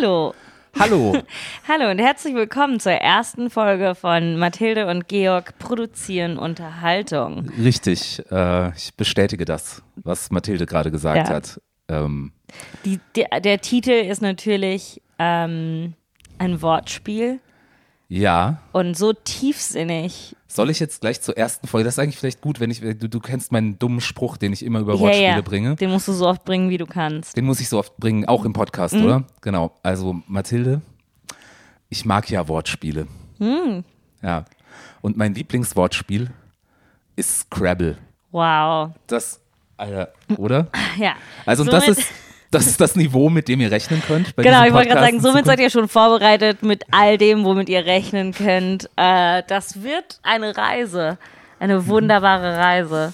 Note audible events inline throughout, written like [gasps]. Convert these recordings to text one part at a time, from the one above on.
Hallo. Hallo. [laughs] Hallo und herzlich willkommen zur ersten Folge von Mathilde und Georg produzieren Unterhaltung. Richtig, äh, ich bestätige das, was Mathilde gerade gesagt Ja. hat. Ähm, Die, der, der Titel ist natürlich ähm, ein Wortspiel ja, und so tiefsinnig. soll ich jetzt gleich zur ersten Folge? Das ist eigentlich vielleicht gut, wenn ich, du, du kennst meinen dummen Spruch, den ich immer über Ja, Wortspiele ja, bringe. Den musst du so oft bringen, wie du kannst. Den muss ich so oft bringen, auch im Podcast, Mhm. oder? Genau. Also Mathilde, ich mag ja Wortspiele. Mhm. Ja. Und mein Lieblingswortspiel ist Scrabble. Wow. Das, Alter, oder? [laughs] Ja. Also und das Somit- ist, das ist das Niveau, mit dem ihr rechnen könnt. Genau, ich wollte gerade sagen, somit seid ihr schon vorbereitet mit all dem, womit ihr rechnen könnt. Äh, das wird eine Reise. Eine wunderbare Reise.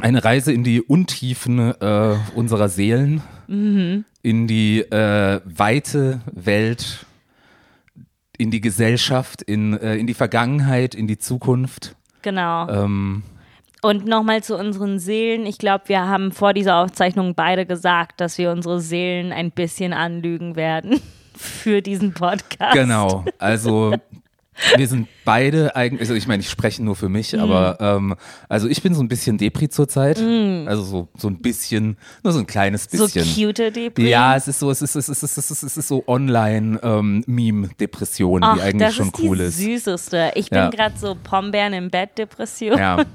Eine Reise in die Untiefen äh, unserer Seelen, Mhm. in die äh, weite Welt, in die Gesellschaft, in, äh, in die Vergangenheit, in die Zukunft. Genau. Ähm, Und nochmal zu unseren Seelen. Ich glaube, wir haben vor dieser Aufzeichnung beide gesagt, dass wir unsere Seelen ein bisschen anlügen werden [laughs] für diesen Podcast. genau, also wir sind beide eigentlich, also ich meine, ich spreche nur für mich, aber ähm, also ich bin so ein bisschen Depri zurzeit, also so, so ein bisschen, nur so ein kleines So bisschen. cute Depri. Ja, es ist so, es ist, es ist, es ist, es ist, ist so Online-Meme-Depression, Ach, die eigentlich das schon ist cool die ist. süßeste. Ich Ja. bin gerade so Pombeeren im Bett Depression. Ja. [laughs]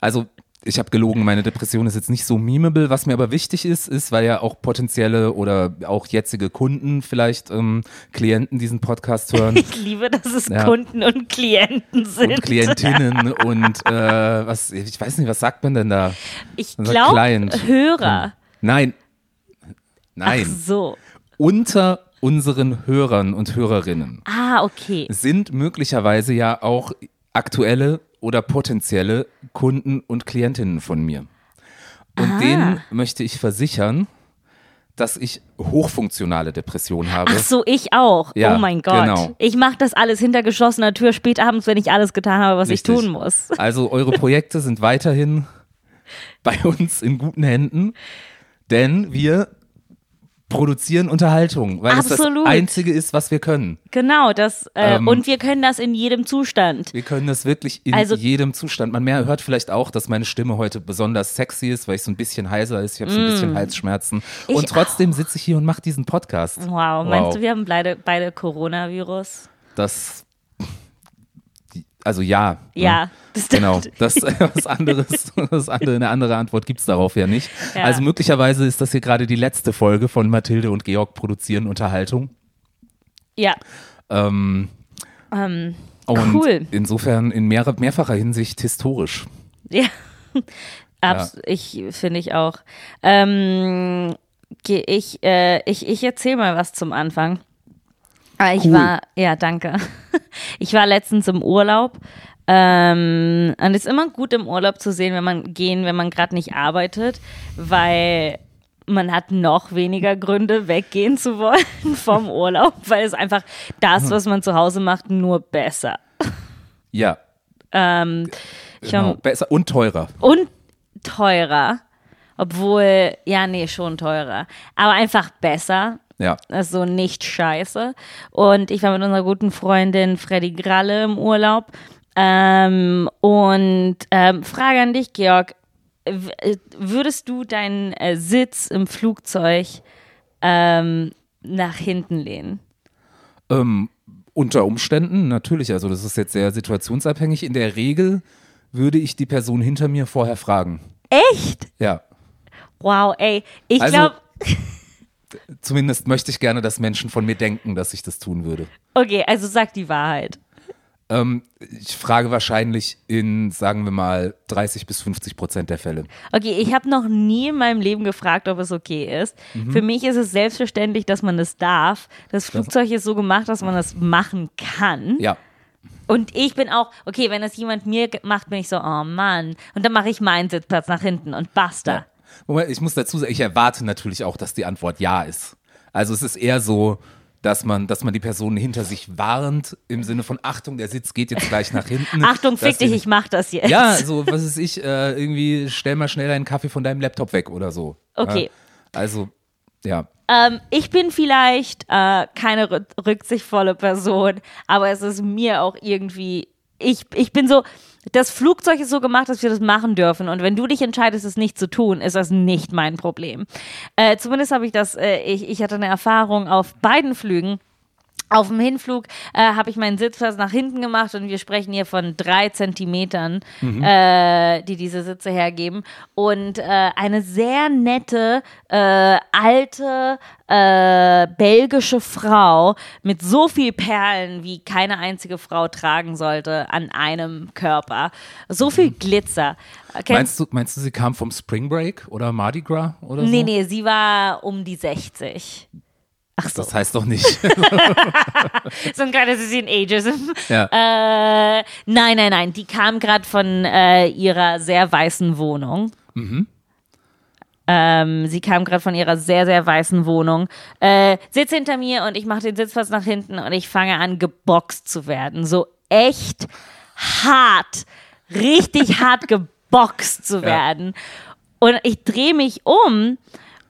Also ich habe gelogen, meine Depression ist jetzt nicht so memeable. Was mir aber wichtig ist, ist, weil ja auch potenzielle oder auch jetzige Kunden vielleicht ähm, Klienten diesen Podcast hören [laughs] Ich liebe, dass es Ja. Kunden und Klienten sind. und Klientinnen [laughs] und äh, was, ich weiß nicht, was sagt man denn da? Ich glaube. Hörer. Nein. Ach Nein. so. Unter unseren Hörern und Hörerinnen Ah, okay. sind möglicherweise ja auch aktuelle oder potenzielle Kunden und Klientinnen von mir. Und Ah. denen möchte ich versichern, dass ich hochfunktionale Depressionen habe. Ach so, ich auch. Ja, oh mein Gott. genau. Ich mache das alles hinter geschlossener Tür spät abends, wenn ich alles getan habe, was Richtig. ich tun muss. [laughs] Also eure Projekte sind weiterhin bei uns in guten Händen, denn wir produzieren Unterhaltung, weil es Absolut. das Einzige ist, was wir können. Genau, das äh, Ähm, und wir können das in jedem Zustand. Wir können das wirklich in Also- jedem Zustand. Man mehr hört vielleicht auch, dass meine Stimme heute besonders sexy ist, weil ich so ein bisschen heiser ist. Ich habe so ein bisschen Halsschmerzen. Mm. Ich und trotzdem sitze ich hier und mache diesen Podcast. Wow, meinst du, wir haben beide, beide Coronavirus? Das, also ja. Ja, Ne? das [laughs] Genau, das was anderes, das andere, eine andere Antwort gibt's darauf ja nicht. Ja. Also möglicherweise ist das hier gerade die letzte Folge von Mathilde und Georg produzieren Unterhaltung. Ja, Ähm, ähm, und Cool. insofern in mehr, mehrfacher Hinsicht historisch. ja. [laughs] Abs Ich finde ich auch. Ähm, ich äh, ich, ich erzähle mal was zum Anfang. Ah, Ich Cool. war, ja, danke. [laughs] Ich war letztens im Urlaub. Ähm, und es ist immer gut im Urlaub zu sehen, wenn man gehen, wenn man gerade nicht arbeitet, weil man hat noch weniger Gründe, weggehen zu wollen [laughs] vom Urlaub, weil es einfach das, was man zu Hause macht, nur besser. Ja, Ähm, genau. Besser und teurer. und teurer. Obwohl, ja, nee, schon teurer. Aber einfach besser. Ja. Also nicht scheiße. Und ich war mit unserer guten Freundin Freddy Gralle im Urlaub. Ähm, und ähm, Frage an dich, Georg. Äh, Würdest du deinen äh, Sitz im Flugzeug ähm, nach hinten lehnen? Ähm, unter Umständen, natürlich. Also das ist jetzt sehr situationsabhängig. In der Regel würde ich die Person hinter mir vorher fragen. Echt? Ja. Wow, ey. Ich Also- glaube, [laughs] Zumindest möchte ich gerne, dass Menschen von mir denken, dass ich das tun würde. okay, also sag die Wahrheit. Ähm, ich frage wahrscheinlich in, sagen wir mal, 30 bis 50 Prozent der Fälle. Okay, ich habe noch nie in meinem Leben gefragt, ob es okay ist. Mhm. Für mich ist es selbstverständlich, dass man das darf. Das Flugzeug ist so gemacht, dass man das machen kann. Ja. Und ich bin auch, okay, wenn das jemand mir macht, bin ich so, oh Mann. Und dann mache ich meinen Sitzplatz nach hinten und basta. ja. Wobei, ich muss dazu sagen, ich erwarte natürlich auch, dass die Antwort ja ist. Also es ist eher so, dass man, dass man die Person hinter sich warnt, im Sinne von Achtung, der Sitz geht jetzt gleich nach hinten. [laughs] Achtung, fick dich, ich mach das jetzt. Ja, so, was ist ich, äh, irgendwie stell mal schnell deinen Kaffee von deinem Laptop weg oder so. Okay. Ja, also, Ja. Ähm, ich bin vielleicht äh, keine rü- rücksichtsvolle Person, aber es ist mir auch irgendwie, ich, ich bin so, das Flugzeug ist so gemacht, dass wir das machen dürfen. Und wenn du dich entscheidest, es nicht zu tun, ist das nicht mein Problem. Äh, zumindest habe ich das, äh, ich, ich hatte eine Erfahrung auf beiden Flügen. Auf dem Hinflug äh, habe ich meinen Sitzplatz nach hinten gemacht und wir sprechen hier von drei Zentimetern, äh, die diese Sitze hergeben. Und äh, eine sehr nette, äh, alte, äh, belgische Frau mit so viel Perlen, wie keine einzige Frau tragen sollte, an einem Körper. So viel Glitzer. Kennst- Meinst du, meinst du, sie kam vom Spring Break oder Mardi Gras oder so? Nee, nee, sie war um die 60. Ach so, Das heißt doch nicht. [laughs] so ein kleines bisschen Ageism. ja. Äh, nein, nein, nein. Die kam gerade von äh, ihrer sehr weißen Wohnung. Ähm, sie kam gerade von ihrer sehr, sehr weißen Wohnung, äh, sitzt hinter mir und ich mache den Sitzplatz nach hinten und ich fange an, geboxt zu werden. So echt hart, richtig hart geboxt zu werden. Und ich drehe mich um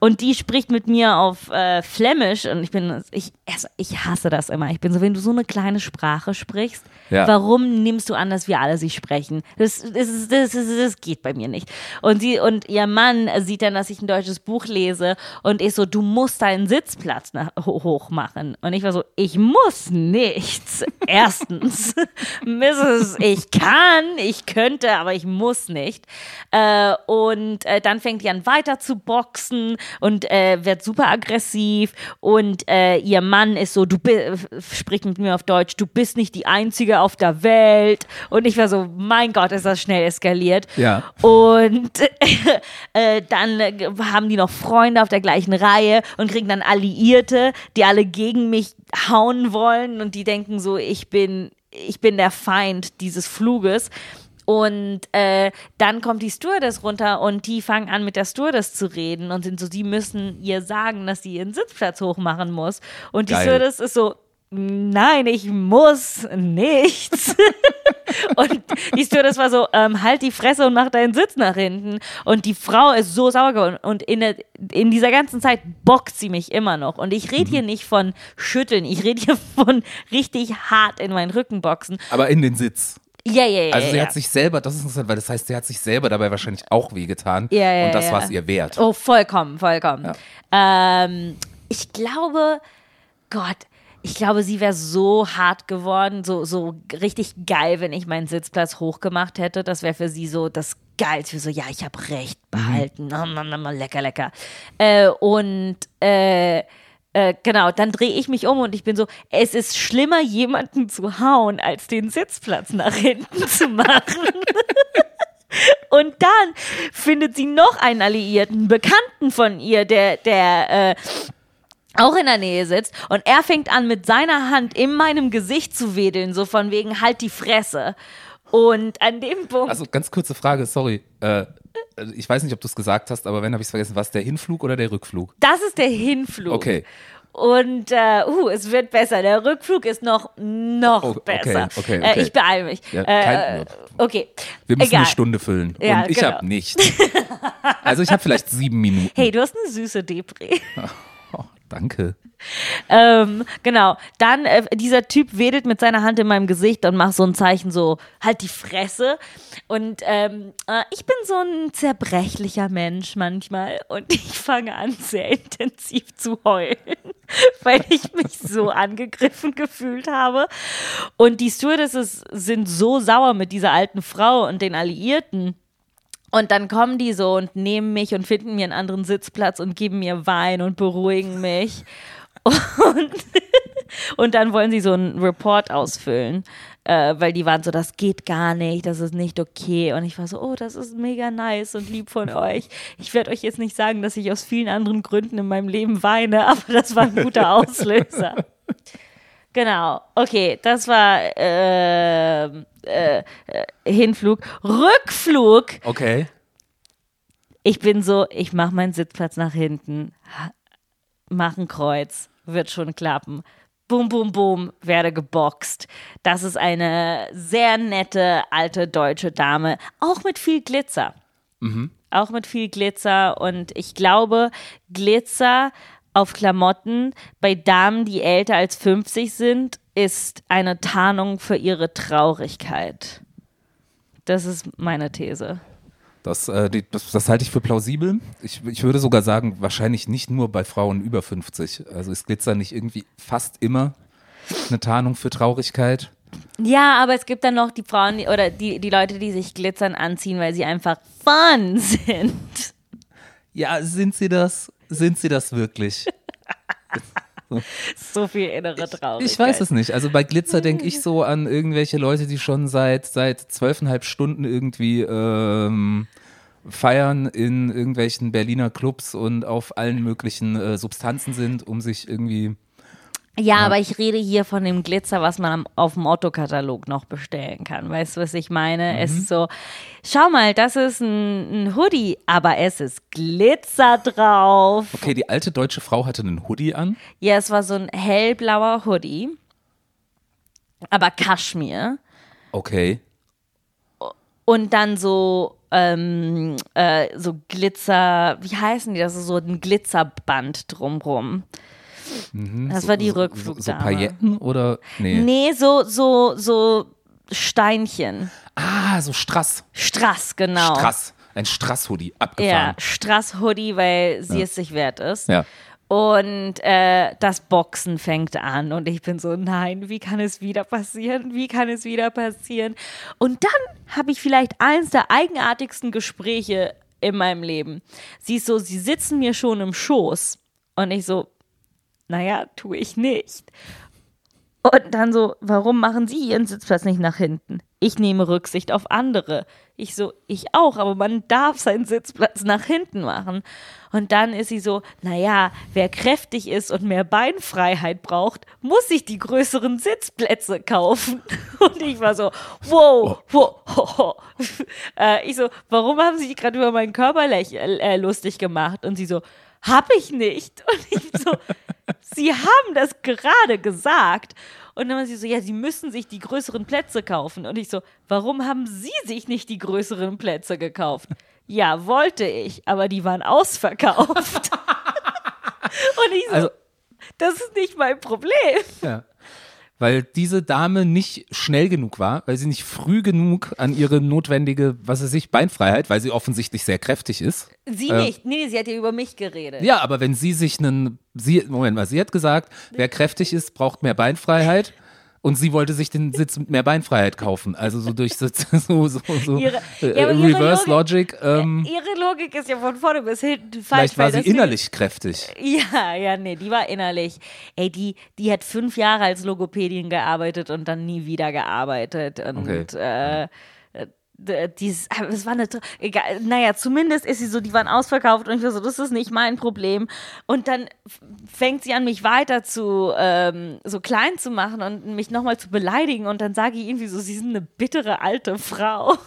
und die spricht mit mir auf äh, Flämisch und ich bin, ich, also ich hasse das immer. Ich bin so, wenn du so eine kleine Sprache sprichst, Ja. warum nimmst du an, dass wir alle sie sprechen? Das, das, das, das, das geht bei mir nicht. Und sie und ihr Mann sieht dann, dass ich ein deutsches Buch lese und ist so, du musst deinen Sitzplatz nach, ho- hoch machen. Und ich war so, ich muss nichts. [laughs] Erstens, [laughs] Mrs. Ich kann, ich könnte, aber ich muss nicht. Äh, und äh, dann fängt die an weiter zu boxen und äh, wird super aggressiv und äh, ihr Mann ist so, du spricht mit mir auf Deutsch, du bist nicht die Einzige auf der Welt und ich war so, mein Gott, ist das schnell eskaliert. Ja. Und [laughs] äh, dann haben die noch Freunde auf der gleichen Reihe und kriegen dann Alliierte, die alle gegen mich hauen wollen und die denken so, ich bin, ich bin der Feind dieses Fluges. Und äh, dann kommt die Stewardess runter und die fangen an mit der Stewardess zu reden und sind so, die müssen ihr sagen, dass sie ihren Sitzplatz hochmachen muss. Und die Geil. Stewardess ist so, nein, ich muss nichts. [laughs] und die Stewardess war so, ähm, halt die Fresse und mach deinen Sitz nach hinten. Und die Frau ist so sauer geworden. Und in, der, in dieser ganzen Zeit bockt sie mich immer noch. Und ich rede hier nicht von schütteln, ich rede hier von richtig hart in meinen Rücken boxen. Aber in den Sitz. Ja, ja, ja. Also sie ja. hat sich selber, das ist interessant, weil das heißt, sie hat sich selber dabei wahrscheinlich auch wehgetan. Ja, ja, und das ja. war es ihr wert. Oh, vollkommen, vollkommen. Ähm, ich glaube, Gott, ich glaube, sie wäre so hart geworden, so, so richtig geil, wenn ich meinen Sitzplatz hochgemacht hätte. Das wäre für sie so das Geilste. So, ja, ich habe Recht behalten. Nom, nom, nom, lecker, lecker. Äh, und äh, äh, genau, dann drehe ich mich um und ich bin so, es ist schlimmer, jemanden zu hauen, als den Sitzplatz nach hinten [laughs] zu machen. [laughs] Und dann findet sie noch einen Alliierten, Bekannten von ihr, der, der äh, auch in der Nähe sitzt. Und er fängt an, mit seiner Hand in meinem Gesicht zu wedeln, so von wegen, halt die Fresse. Und an dem Punkt. Also ganz kurze Frage, sorry. Äh, ich weiß nicht, ob du es gesagt hast, aber wenn habe ich es vergessen, war es der Hinflug oder der Rückflug? das ist der Hinflug. Okay. Und äh, uh, es wird besser. Der Rückflug ist noch, noch Oh, okay, besser. okay, Äh, okay. ich beeile mich. Ja, äh, kein- okay. Wir müssen Egal. eine Stunde füllen. Ja, und ich genau. habe nicht. Also ich habe vielleicht sieben [laughs] Minuten. Hey, du hast eine süße Depri. [laughs] Danke. Ähm, genau. Dann, äh, dieser Typ wedelt mit seiner Hand in meinem Gesicht und macht so ein Zeichen so, halt die Fresse. Und ähm, äh, ich bin so ein zerbrechlicher Mensch manchmal und [laughs] ich fange an, sehr intensiv zu heulen, [laughs] weil ich mich so [laughs] angegriffen gefühlt habe. Und die Stewardesses sind so sauer mit dieser alten Frau und den Alliierten. Und dann kommen die so und nehmen mich und finden mir einen anderen Sitzplatz und geben mir Wein und beruhigen mich. [laughs] Und, und dann wollen sie so einen Report ausfüllen, äh, weil die waren so, das geht gar nicht, das ist nicht okay. Und ich war so, oh, das ist mega nice und lieb von euch. Ich werde euch jetzt nicht sagen, dass ich aus vielen anderen Gründen in meinem Leben weine, [laughs] aber das war ein guter Auslöser. Genau, okay, das war äh, äh, äh, Hinflug. Rückflug Okay. ich bin so, ich mache meinen Sitzplatz nach hinten, ha- mach ein Kreuz, wird schon klappen. Bum, bum, bum, werde geboxt. Das ist eine sehr nette alte deutsche Dame, auch mit viel Glitzer. Auch mit viel Glitzer und ich glaube, Glitzer auf Klamotten bei Damen, die älter als 50 sind, ist eine Tarnung für ihre Traurigkeit. Das ist meine These. Das, äh, die, das, das halte ich für plausibel. Ich, ich würde sogar sagen, wahrscheinlich nicht nur bei Frauen über 50. Also ist Glitzer nicht irgendwie fast immer eine Tarnung für Traurigkeit? Ja, aber es gibt dann noch die Frauen die, oder die, die Leute, die sich Glitzern anziehen, weil sie einfach fun [laughs] sind. Ja, sind sie das? Sind sie das wirklich? [laughs] so viel innere Traurigkeit. Ich weiß es nicht. Also bei Glitzer denke ich so an irgendwelche Leute, die schon seit seit zwölfeinhalb Stunden irgendwie ähm, feiern in irgendwelchen Berliner Clubs und auf allen möglichen äh, Substanzen sind, um sich irgendwie ja, aber ich rede hier von dem Glitzer, was man am, auf dem Otto-Katalog noch bestellen kann. Weißt du, was ich meine? Mhm. Es ist so, schau mal, das ist ein, ein, Hoodie, aber es ist Glitzer drauf. Okay, die alte deutsche Frau hatte einen Hoodie an? Ja, es war so ein hellblauer Hoodie, aber Kaschmir. Okay. Und dann so, ähm, äh, so Glitzer, wie heißen die das? So ein Glitzerband drumrum. Mhm, das so, war die so, Rückflugdame. So, Pailletten oder? Nee. Nee, so, so, so Steinchen. Ah, so Strass. Strass, genau. Strass. Ein Strass-Hoodie, abgefahren. Ja, Strass-Hoodie, weil sie ja. es sich wert ist. Ja. Und äh, das Boxen fängt an und ich bin so, nein, wie kann es wieder passieren? Wie kann es wieder passieren? Und dann habe ich vielleicht eins der eigenartigsten Gespräche in meinem Leben. Sie ist so, sie sitzen mir schon im Schoß und ich so, naja, tue ich nicht. Und dann so, warum machen Sie Ihren Sitzplatz nicht nach hinten? Ich nehme Rücksicht auf andere. Ich so, ich auch, aber man darf seinen Sitzplatz nach hinten machen. Und dann ist sie so, naja, wer kräftig ist und mehr Beinfreiheit braucht, muss sich die größeren Sitzplätze kaufen. [laughs] Und ich war so, wow, wow, ho, ho. Äh, ich so, warum haben Sie gerade über meinen Körper äh, lustig gemacht? Und sie so, hab ich nicht. Und ich so, [laughs] Sie haben das gerade gesagt. Und dann war sie so, ja, Sie müssen sich die größeren Plätze kaufen. Und ich so, warum haben Sie sich nicht die größeren Plätze gekauft? Ja, wollte ich, aber die waren ausverkauft. [laughs] [laughs] Und ich so, also, das ist nicht mein Problem. Ja weil diese Dame nicht schnell genug war, weil sie nicht früh genug an ihre notwendige, was weiß ich, Beinfreiheit, weil sie offensichtlich sehr kräftig ist. Sie äh, nicht, nee, sie hat ja über mich geredet. Ja, aber wenn sie sich einen, sie, Moment mal, sie hat gesagt, wer kräftig ist, braucht mehr Beinfreiheit und sie wollte sich den Sitz mit mehr Beinfreiheit kaufen. Also so durch so, [laughs] so, so, so ihre, äh, ja, Reverse Logik. Logik ähm, ihre Logik ist ja von vorne bis hinten falsch. Vielleicht war sie innerlich kräftig. Ja, ja, nee, die war innerlich. Ey, die, die hat fünf Jahre als Logopädin gearbeitet und dann nie wieder gearbeitet. Und okay. äh, dieses, es war eine, egal, naja, zumindest ist sie so, die waren ausverkauft und ich war so, das ist nicht mein Problem. Und dann fängt sie an, mich weiter zu, ähm, so klein zu machen und mich nochmal zu beleidigen und dann sage ich irgendwie so, sie sind eine bittere alte Frau. [laughs]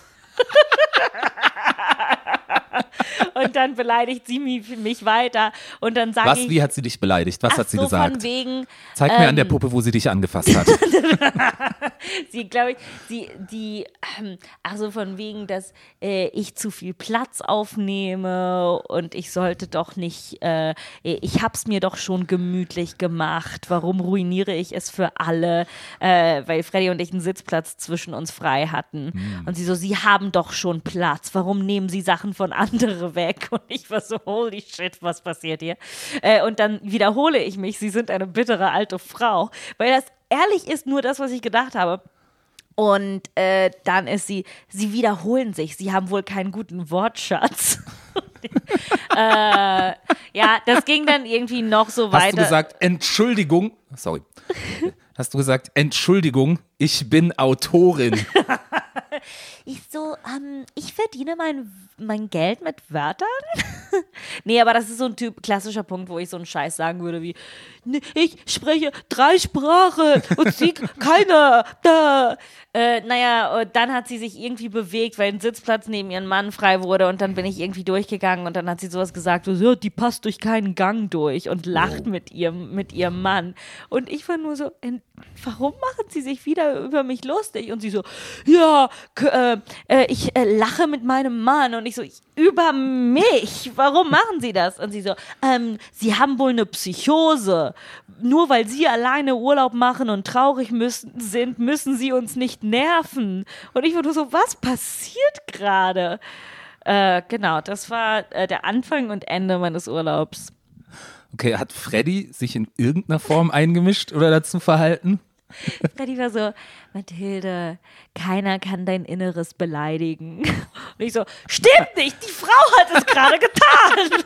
[laughs] und dann beleidigt sie mich, weiter und dann sage Was, ich. wie hat sie dich beleidigt? Was hat sie so gesagt? Von wegen, Zeig ähm, mir an der ähm, Puppe, wo sie dich angefasst hat. [laughs] sie, glaube ich, sie, die, ähm, also von wegen, dass äh, ich zu viel Platz aufnehme und ich sollte doch nicht, äh, ich habe es mir doch schon gemütlich gemacht. Warum ruiniere ich es für alle? Äh, weil Freddy und ich einen Sitzplatz zwischen uns frei hatten. Hm. Und sie so, sie haben doch schon Platz. Warum nehmen sie Sachen von anderen weg? [laughs] Und ich war so, holy shit, was passiert hier? Äh, und dann wiederhole ich mich, sie sind eine bittere alte Frau. Weil das ehrlich ist nur das, was ich gedacht habe. Und äh, dann ist sie, sie wiederholen sich. Sie haben wohl keinen guten Wortschatz. [laughs] äh, ja, das ging dann irgendwie noch so weiter. Hast du gesagt, Entschuldigung, sorry. Hast du gesagt, Entschuldigung, ich bin Autorin. [laughs] ich so, ähm, ich verdiene mein, mein Geld mit Wörtern? [laughs] nee, aber das ist so ein Typ, klassischer Punkt, wo ich so einen Scheiß sagen würde wie, nee, ich spreche drei Sprachen und sie [laughs] keine. Da. Äh, naja, dann hat sie sich irgendwie bewegt, weil ein Sitzplatz neben ihrem Mann frei wurde und dann bin ich irgendwie durchgegangen und dann hat sie sowas gesagt, so, die passt durch keinen Gang durch und lacht oh. mit ihrem, mit ihrem Mann. Und ich war nur so, warum machen sie sich wieder über mich lustig? Und sie so, ja, äh, äh, ich äh, lache mit meinem Mann. Und ich so, über mich? Warum machen sie das? Und sie so, ähm, sie haben wohl eine Psychose. Nur weil sie alleine Urlaub machen und traurig müssen, sind, müssen sie uns nicht nerven. Und ich war nur so, was passiert gerade? Äh, genau, das war äh, der Anfang und Ende meines Urlaubs. Okay, hat Freddy sich in irgendeiner Form eingemischt oder dazu verhalten? [laughs] Freddy war so, Mathilde, keiner kann dein Inneres beleidigen. [laughs] Und ich so, stimmt nicht, die Frau hat es gerade getan. [laughs]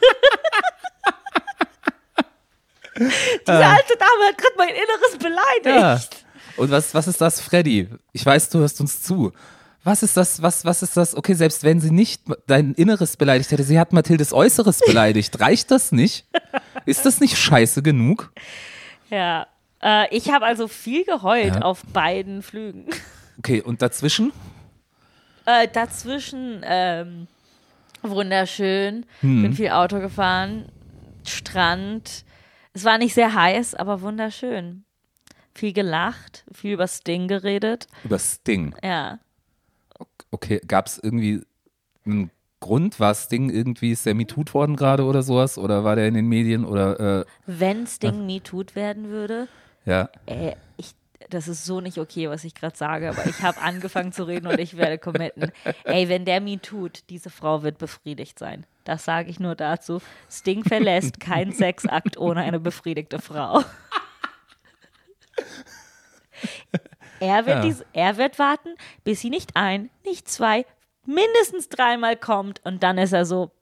Diese Ah. alte Dame hat gerade mein Inneres beleidigt. Und was, was ist das, Freddy? Ich weiß, du hörst uns zu. Was ist das, was, was ist das? Okay, selbst wenn sie nicht dein Inneres beleidigt hätte, sie hat Mathildes Äußeres beleidigt. Reicht das nicht? Ist das nicht scheiße genug? Ja. Äh, ich habe also viel geheult Ja. auf beiden Flügen. [laughs] Okay, und dazwischen? Äh, dazwischen ähm, wunderschön. Hm. Bin viel Auto gefahren. Strand. Es war nicht sehr heiß, aber wunderschön. Viel gelacht, viel über Sting geredet. Über Sting. Ja. Okay, gab es irgendwie einen Grund? War Sting irgendwie, ist der MeToo worden gerade oder sowas? Oder war der in den Medien oder, äh, Wenn Sting me tut werden würde, ja. äh, ich, das ist so nicht okay, was ich gerade sage, aber ich habe angefangen zu reden und ich werde committen. Ey, wenn der me tut, diese Frau wird befriedigt sein. Das sage ich nur dazu. Sting verlässt keinen [laughs] Sexakt ohne eine befriedigte Frau. Er wird, Ja. dies, er wird warten, bis sie nicht ein, nicht zwei, mindestens dreimal kommt und dann ist er so,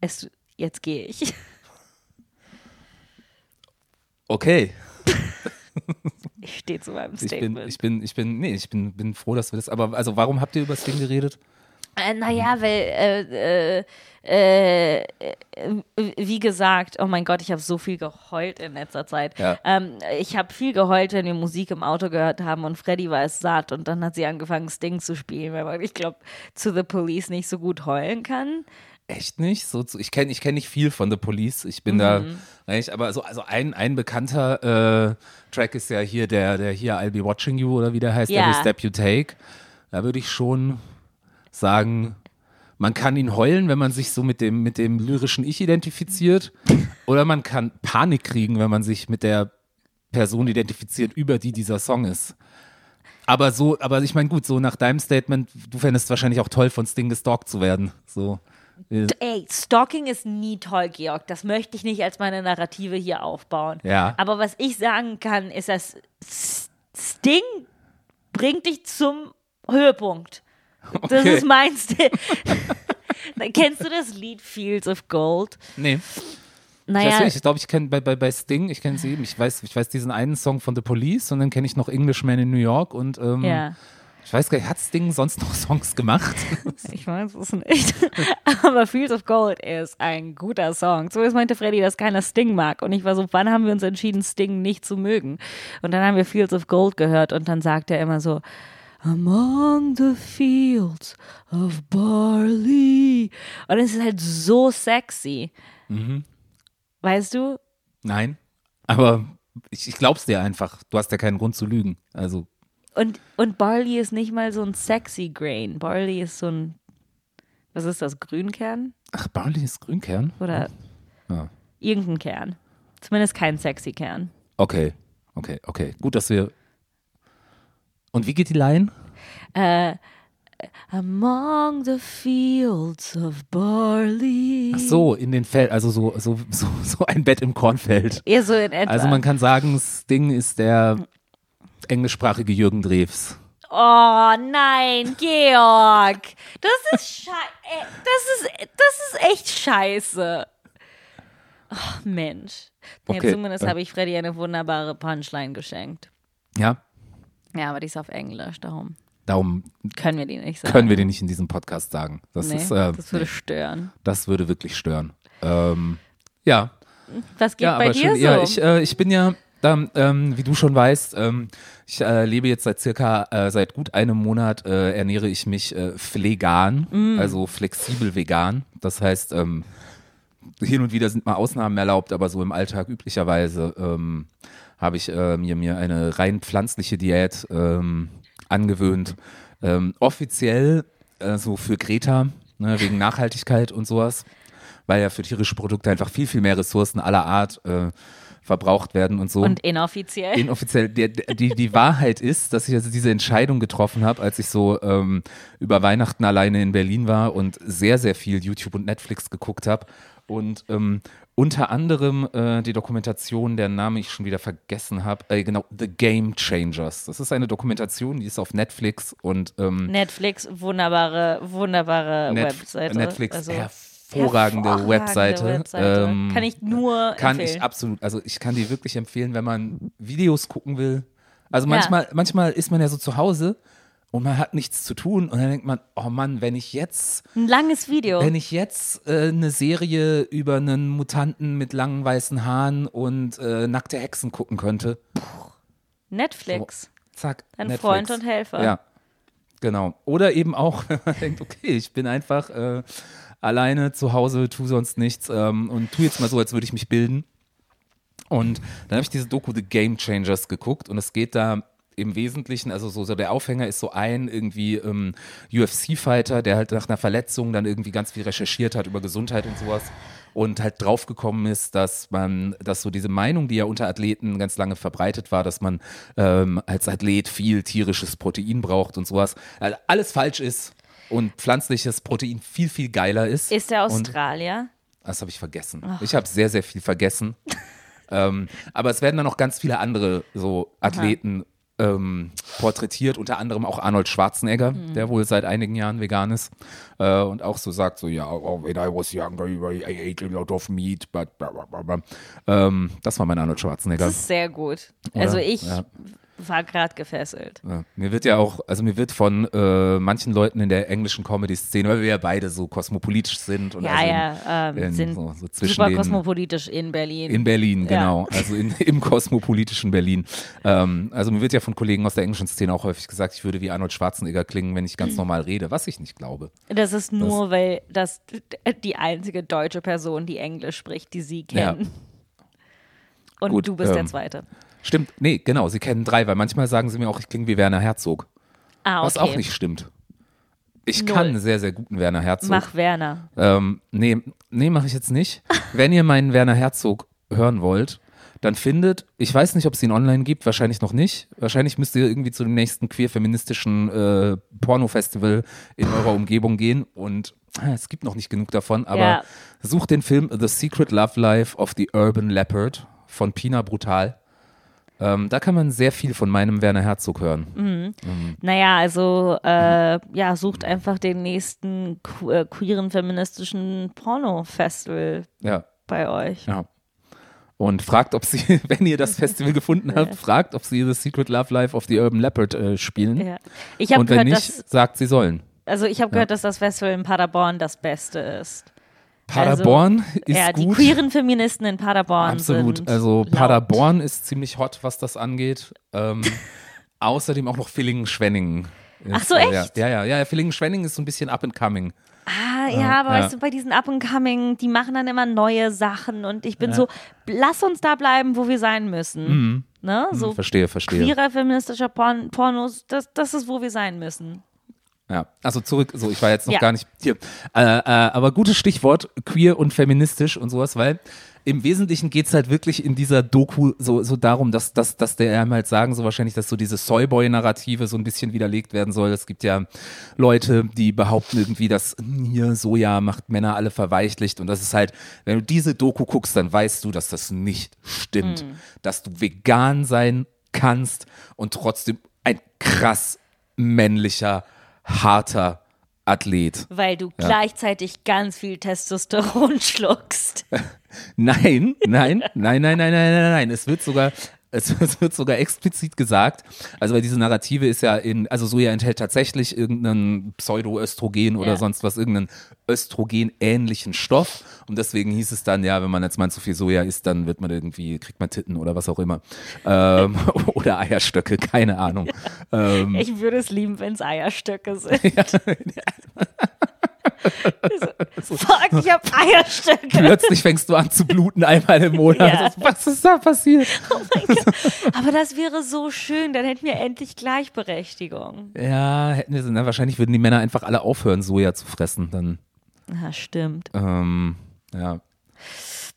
es, jetzt gehe ich. Okay. [laughs] Ich stehe zu meinem Ich bin, Statement. ich bin, ich bin, nee, ich bin, bin froh, dass wir das, aber also warum habt ihr über Sting geredet? Äh, naja, weil, äh, äh, äh, äh, wie gesagt, oh mein Gott, ich habe so viel geheult in letzter Zeit. Ja. Ähm, ich habe viel geheult, wenn wir Musik im Auto gehört haben und Freddy war es satt und dann hat sie angefangen, Sting zu spielen, weil man, ich glaube, zu The Police nicht so gut heulen kann. Echt nicht? So, zu- ich kenne ich kenn nicht viel von The Police. Ich bin da, eigentlich, aber so, also ein, ein bekannter äh, Track ist ja hier der, der hier I'll Be Watching You oder wie der heißt, Ja. Every Step You Take. Da würde ich schon sagen, man kann ihn heulen, wenn man sich so mit dem, mit dem lyrischen Ich identifiziert. [laughs] Oder man kann Panik kriegen, wenn man sich mit der Person identifiziert, über die dieser Song ist. Aber so, aber ich meine, gut, so nach deinem Statement, du fändest wahrscheinlich auch toll, von Sting gestalkt zu werden. So. Ey, Stalking ist nie toll, Georg. Das möchte ich nicht als meine Narrative hier aufbauen. Ja. Aber was ich sagen kann, ist, dass Sting bringt dich zum Höhepunkt. Das Okay. ist mein Stil. [laughs] Kennst du das Lied Fields of Gold? Nee. Ich Naja, nicht, ich glaube, ich kenne bei, bei, bei Sting, ich kenne sie eben, ich weiß, ich weiß diesen einen Song von The Police und dann kenne ich noch Englishman in New York und ähm, ja. Ich weiß gar nicht, hat Sting sonst noch [laughs] Songs gemacht? Ich weiß es nicht. [laughs] Aber Fields of Gold ist ein guter Song. Zumindest meinte Freddy, dass keiner Sting mag. Und ich war so, wann haben wir uns entschieden, Sting nicht zu mögen? Und dann haben wir Fields of Gold gehört und dann sagt er immer so, Among the fields of barley. Und es ist halt so sexy. Weißt du? Nein, aber ich, ich glaub's dir einfach. Du hast ja keinen Grund zu lügen. Also, Und, und Barley ist nicht mal so ein sexy Grain. Barley ist so ein, was ist das, Grünkern? ach, Barley ist Grünkern? Oder Ja. irgendein Kern. Zumindest kein sexy Kern. Okay, okay, okay. Gut, dass wir. Und wie geht die Line? Äh, Among the fields of barley. Ach so, in den Feld, also so, so, so, so ein Bett im Kornfeld. Eher so in etwa. Also man kann sagen, Sting ist der englischsprachige Jürgen Drews. oh nein, Georg. Das ist äh, das ist das ist echt scheiße. Oh, Mensch. Okay, zumindest äh. habe ich Freddy eine wunderbare Punchline geschenkt. Ja, Ja, aber die ist auf Englisch, darum darum können wir die nicht sagen. können wir den nicht in diesem Podcast sagen. Das nee, ist, äh, das würde stören. das würde wirklich stören. Ähm, ja, Was geht ja, bei dir schön. so? Ja, ich, äh, ich bin ja, da, ähm, wie du schon weißt, ähm, ich äh, lebe jetzt seit circa, äh, seit gut einem Monat äh, ernähre ich mich äh, pflegan, Mm. also flexibel vegan. Das heißt, ähm, hin und wieder sind mal Ausnahmen erlaubt, aber so im Alltag üblicherweise ähm, habe ich äh, mir, mir eine rein pflanzliche Diät ähm, angewöhnt. Ähm, offiziell äh, so für Greta, ne, wegen Nachhaltigkeit und sowas, weil ja für tierische Produkte einfach viel, viel mehr Ressourcen aller Art äh, verbraucht werden und so. Und inoffiziell. Inoffiziell. Die, die, die Wahrheit ist, dass ich also diese Entscheidung getroffen habe, als ich so ähm, über Weihnachten alleine in Berlin war und sehr, sehr viel YouTube und Netflix geguckt habe. Und ähm, unter anderem äh, die Dokumentation, deren Name ich schon wieder vergessen habe, äh, genau, The Game Changers. Das ist eine Dokumentation, die ist auf Netflix und ähm, Netflix, wunderbare, wunderbare Net Webseite. Netflix, Also, hervorragende, hervorragende Webseite. Webseite. Ähm, kann ich nur kann empfehlen. ich absolut, also ich kann die wirklich empfehlen, wenn man Videos gucken will. Also Ja. manchmal, manchmal ist man ja so zu Hause und man hat nichts zu tun und dann denkt man, oh Mann, wenn ich jetzt, Ein langes Video. wenn ich jetzt äh, eine Serie über einen Mutanten mit langen weißen Haaren und äh, nackte Hexen gucken könnte, Netflix. zack, Ein Netflix. Freund und Helfer. Ja, genau. Oder eben auch, [laughs] wenn man denkt, okay, ich bin einfach äh, alleine zu Hause, tu sonst nichts ähm, und tu jetzt mal so, als würde ich mich bilden. Und dann habe ich diese Doku The Game Changers geguckt und es geht da im Wesentlichen, also so, so der Aufhänger ist so ein irgendwie ähm, UFC-Fighter, der halt nach einer Verletzung dann irgendwie ganz viel recherchiert hat über Gesundheit und sowas und halt draufgekommen ist, dass man, dass so diese Meinung, die ja unter Athleten ganz lange verbreitet war, dass man ähm, als Athlet viel tierisches Protein braucht und sowas, also alles falsch ist und pflanzliches Protein viel, viel geiler ist. Ist der Und- Australier? das habe ich vergessen. Ich habe sehr, sehr viel vergessen. [laughs] ähm, aber es werden dann noch ganz viele andere so Athleten ähm, porträtiert, unter anderem auch Arnold Schwarzenegger, Mhm. der wohl seit einigen Jahren vegan ist äh, und auch so sagt, so ja, oh, when I was younger, I ate a lot of meat, but blah, blah, blah, blah. Ähm, das war mein Arnold Schwarzenegger. Das ist sehr gut. Oder? Also ich Ja. War gerade gefesselt. Ja, mir wird ja auch, also mir wird von äh, manchen Leuten in der englischen Comedy-Szene, weil wir ja beide so kosmopolitisch sind und Ja, also in, ja, ähm, in sind so, so zwischen super den, kosmopolitisch in Berlin. In Berlin, Ja. genau. Also in, im kosmopolitischen Berlin. Ähm, also mir wird ja von Kollegen aus der englischen Szene auch häufig gesagt, ich würde wie Arnold Schwarzenegger klingen, wenn ich ganz [clears throat] normal rede, was ich nicht glaube. das ist nur, weil das die einzige deutsche Person, die Englisch spricht, die sie Ja. kennen. Und Gut, du bist der ähm, Zweite. Stimmt, nee, genau, sie kennen drei, weil manchmal sagen sie mir auch, ich klinge wie Werner Herzog. Ah, okay. Was auch nicht stimmt. Ich Null. kann sehr, sehr guten Werner Herzog. Mach Werner. Ähm, nee, nee, mache ich jetzt nicht. [laughs] Wenn ihr meinen Werner Herzog hören wollt, dann findet, ich weiß nicht, ob es ihn online gibt, wahrscheinlich noch nicht. Wahrscheinlich müsst ihr irgendwie zu dem nächsten queer-feministischen äh, Porno-Festival in eurer Umgebung gehen und ah, es gibt noch nicht genug davon, aber Ja. sucht den Film The Secret Love Life of the Urban Leopard von Pina Brutal. Ähm, da kann man sehr viel von meinem Werner Herzog hören. Naja, also äh, ja, sucht einfach den nächsten que äh, queeren feministischen Porno-Festival Ja. bei euch. Ja. Und fragt, ob sie, [laughs] wenn ihr das Festival gefunden habt, fragt, ob sie The Secret Love Life of the Urban Leopard äh, spielen. Ja. Ich Und wenn gehört, nicht, sagt, sie sollen. also ich habe gehört, dass das Festival in Paderborn das Beste ist. Paderborn ist ja, die gut. queeren Feministen in Paderborn Absolut. Also laut. Paderborn ist ziemlich hot, was das angeht. Ähm, [laughs] außerdem auch noch Villingen-Schwenningen. Ach so, echt? Ja, ja, ja. ja Villingen-Schwenningen ist so ein bisschen up and coming. Ah, ja, aber ja. weißt du, bei diesen Up and Coming, die machen dann immer neue Sachen und ich bin so, lass uns da bleiben, wo wir sein müssen. Ne? So Hm, verstehe, verstehe. queerer feministischer Porn Pornos, das, das ist, wo wir sein müssen. Ja, also zurück, so ich war jetzt noch Ja. gar nicht hier. Äh, äh, aber gutes Stichwort, queer und feministisch und sowas, weil im Wesentlichen geht's halt wirklich in dieser Doku so, so darum, dass, dass, dass der einem halt sagen, so wahrscheinlich, dass so diese Soyboy-Narrative so ein bisschen widerlegt werden soll. Es gibt ja Leute, die behaupten irgendwie, dass hm, hier Soja macht Männer alle verweichlicht und das ist halt, wenn du diese Doku guckst, dann weißt du, dass das nicht stimmt. Dass du vegan sein kannst und trotzdem ein krass männlicher, harter Athlet. Weil du gleichzeitig ganz viel Testosteron schluckst. [laughs] Nein, nein, nein, nein, nein, nein, nein, nein. Es wird sogar, es, [laughs] es wird sogar explizit gesagt. Also weil diese Narrative ist ja in, also Soja enthält tatsächlich irgendeinen Pseudoöstrogen oder Ja. sonst was, irgendeinen Östrogen-ähnlichen Stoff. Und deswegen hieß es dann, ja, wenn man jetzt mal zu viel Soja isst, dann wird man irgendwie, kriegt man Titten oder was auch immer. Ähm, [laughs] oder Eierstöcke, keine Ahnung. [laughs] Ähm, Ich würde es lieben, wenn es Eierstöcke sind. Fuck, ich hab Eierstöcke. Plötzlich fängst du an zu bluten einmal im Monat. Ja. Was ist da passiert? Oh. Aber das wäre so schön, dann hätten wir endlich Gleichberechtigung. Ja, hätten wir na, wahrscheinlich würden die Männer einfach alle aufhören, Soja zu fressen. Dann, Ja, stimmt. ähm, ja.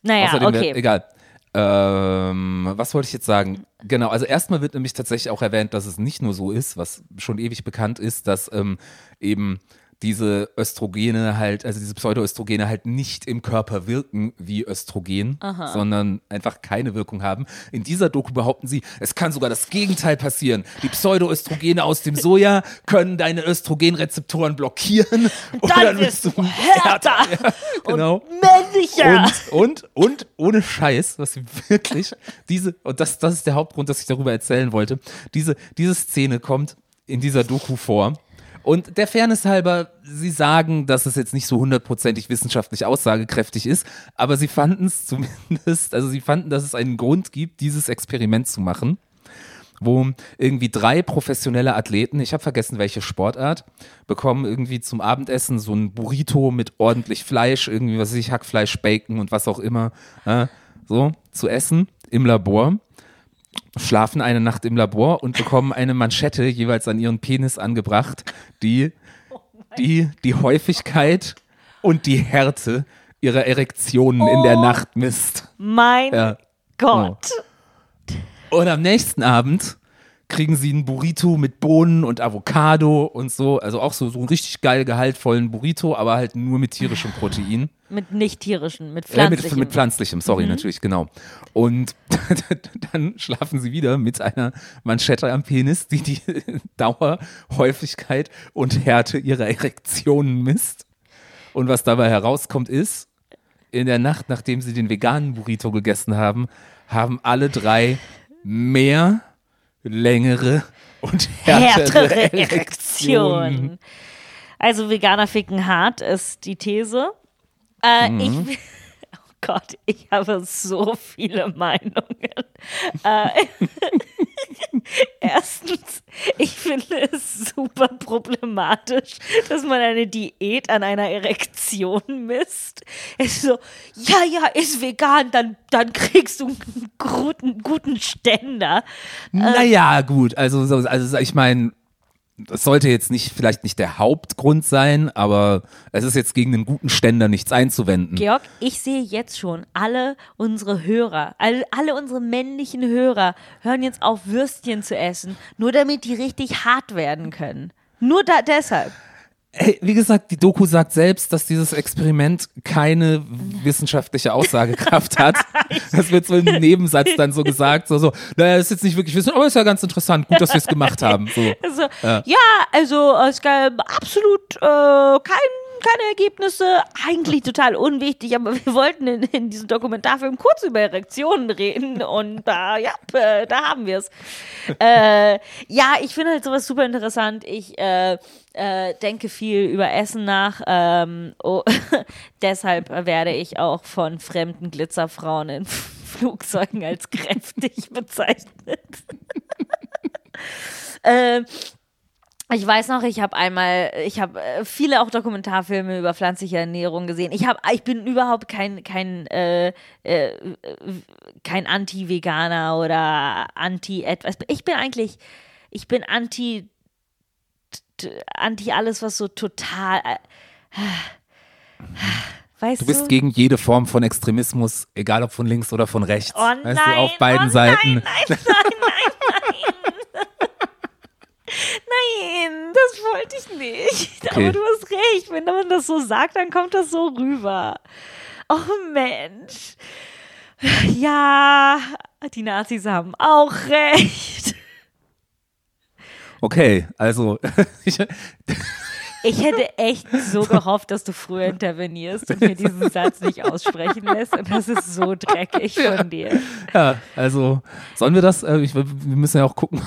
Naja, Außerdem, okay. egal. Ähm, was wollte ich jetzt sagen? Genau, also erstmal wird nämlich tatsächlich auch erwähnt, dass es nicht nur so ist, was schon ewig bekannt ist, dass ähm, eben diese Östrogene halt, also diese Pseudoöstrogene halt nicht im Körper wirken wie Östrogen, sondern einfach keine Wirkung haben. In dieser Doku behaupten sie, es kann sogar das Gegenteil passieren. Die Pseudoöstrogene aus dem Soja können deine Östrogenrezeptoren blockieren. Und Dann wirst du härter Ja, [laughs] genau. Männlicher. Und, und, und ohne Scheiß, was sie wirklich, diese, und das, das ist der Hauptgrund, dass ich darüber erzählen wollte, diese, diese Szene kommt in dieser Doku vor. Und der Fairness halber, sie sagen, dass es jetzt nicht so hundertprozentig wissenschaftlich aussagekräftig ist, aber sie fanden es [laughs] zumindest, also sie fanden, dass es einen Grund gibt, dieses Experiment zu machen wo irgendwie drei professionelle Athleten, ich habe vergessen welche Sportart, bekommen irgendwie zum Abendessen so ein Burrito mit ordentlich Fleisch, irgendwie was weiß ich, Hackfleisch, Bacon und was auch immer, äh, so zu essen im Labor, schlafen eine Nacht im Labor und bekommen eine Manschette jeweils an ihren Penis angebracht, die die, die Häufigkeit und die Härte ihrer Erektionen in der Nacht misst. mein Ja. Gott. Und am nächsten Abend kriegen sie einen Burrito mit Bohnen und Avocado und so. Also auch so, so einen richtig geil gehaltvollen Burrito, aber halt nur mit tierischem Protein. Mit nicht tierischen, mit Äh, pflanzlichen. mit, mit pflanzlichem, sorry, natürlich, genau. Und [laughs] dann schlafen sie wieder mit einer Manschette am Penis, die die [laughs] Dauer, Häufigkeit und Härte ihrer Erektionen misst. Und was dabei herauskommt ist, in der Nacht, nachdem sie den veganen Burrito gegessen haben, haben alle drei mehr, längere und härtere, härtere Erektionen. Erektionen. Also Veganer ficken hart ist die These. Äh, Mhm. Ich, [laughs] oh Gott, ich habe so viele Meinungen. Äh, [laughs] [laughs] erstens, ich finde es super problematisch, dass man eine Diät an einer Erektion misst. Es ist so, ja, ja, ist vegan, dann, dann kriegst du einen guten, guten Ständer. Naja, gut, also, so- also ich meine, das sollte jetzt nicht, vielleicht nicht der Hauptgrund sein, aber es ist jetzt gegen einen guten Ständer nichts einzuwenden. Georg, ich sehe jetzt schon, alle unsere Hörer, alle, alle unsere männlichen Hörer hören jetzt auf, Würstchen zu essen, nur damit die richtig hart werden können. Nur da, deshalb. Hey, wie gesagt, die Doku sagt selbst, dass dieses Experiment keine wissenschaftliche Aussagekraft hat. [laughs] Das wird so im Nebensatz dann so gesagt, so, so, naja, das ist jetzt nicht wirklich wissen, aber ist ja ganz interessant, gut, dass wir es gemacht haben. So. [laughs] Also, ja. also es gab absolut äh, kein, keine Ergebnisse, eigentlich total unwichtig, aber wir wollten in, in diesem Dokumentarfilm kurz über Erektionen reden und da, ja, äh, da haben wir es. äh, ja, ich finde halt sowas super interessant. Ich äh, äh, denke viel über Essen nach. Ähm, oh, [laughs] deshalb werde ich auch von fremden Glitzerfrauen in [laughs] Flugzeugen als kräftig bezeichnet. [laughs] äh, ich weiß noch, ich habe einmal, ich habe äh, viele auch Dokumentarfilme über pflanzliche Ernährung gesehen. Ich habe, ich bin überhaupt kein kein äh, äh, kein Anti-Veganer oder Anti etwas. Ich bin eigentlich, ich bin Anti Anti alles, was so total. Äh, weißt Du bist gegen jede Form von Extremismus, egal ob von links oder von rechts. Oh weißt nein, du, auf beiden oh Seiten. Nein, nein, nein, nein, nein. Nein, das wollte ich nicht. [laughs] Okay. Aber du hast recht. Wenn man das so sagt, dann kommt das so rüber. Oh Mensch. Ja, die Nazis haben auch recht. Okay, also [laughs] ich, hätte echt so gehofft, dass du früher intervenierst und mir diesen Satz nicht aussprechen lässt. Und das ist so dreckig von dir. ja, also sollen wir das? Äh, ich, wir müssen ja auch gucken.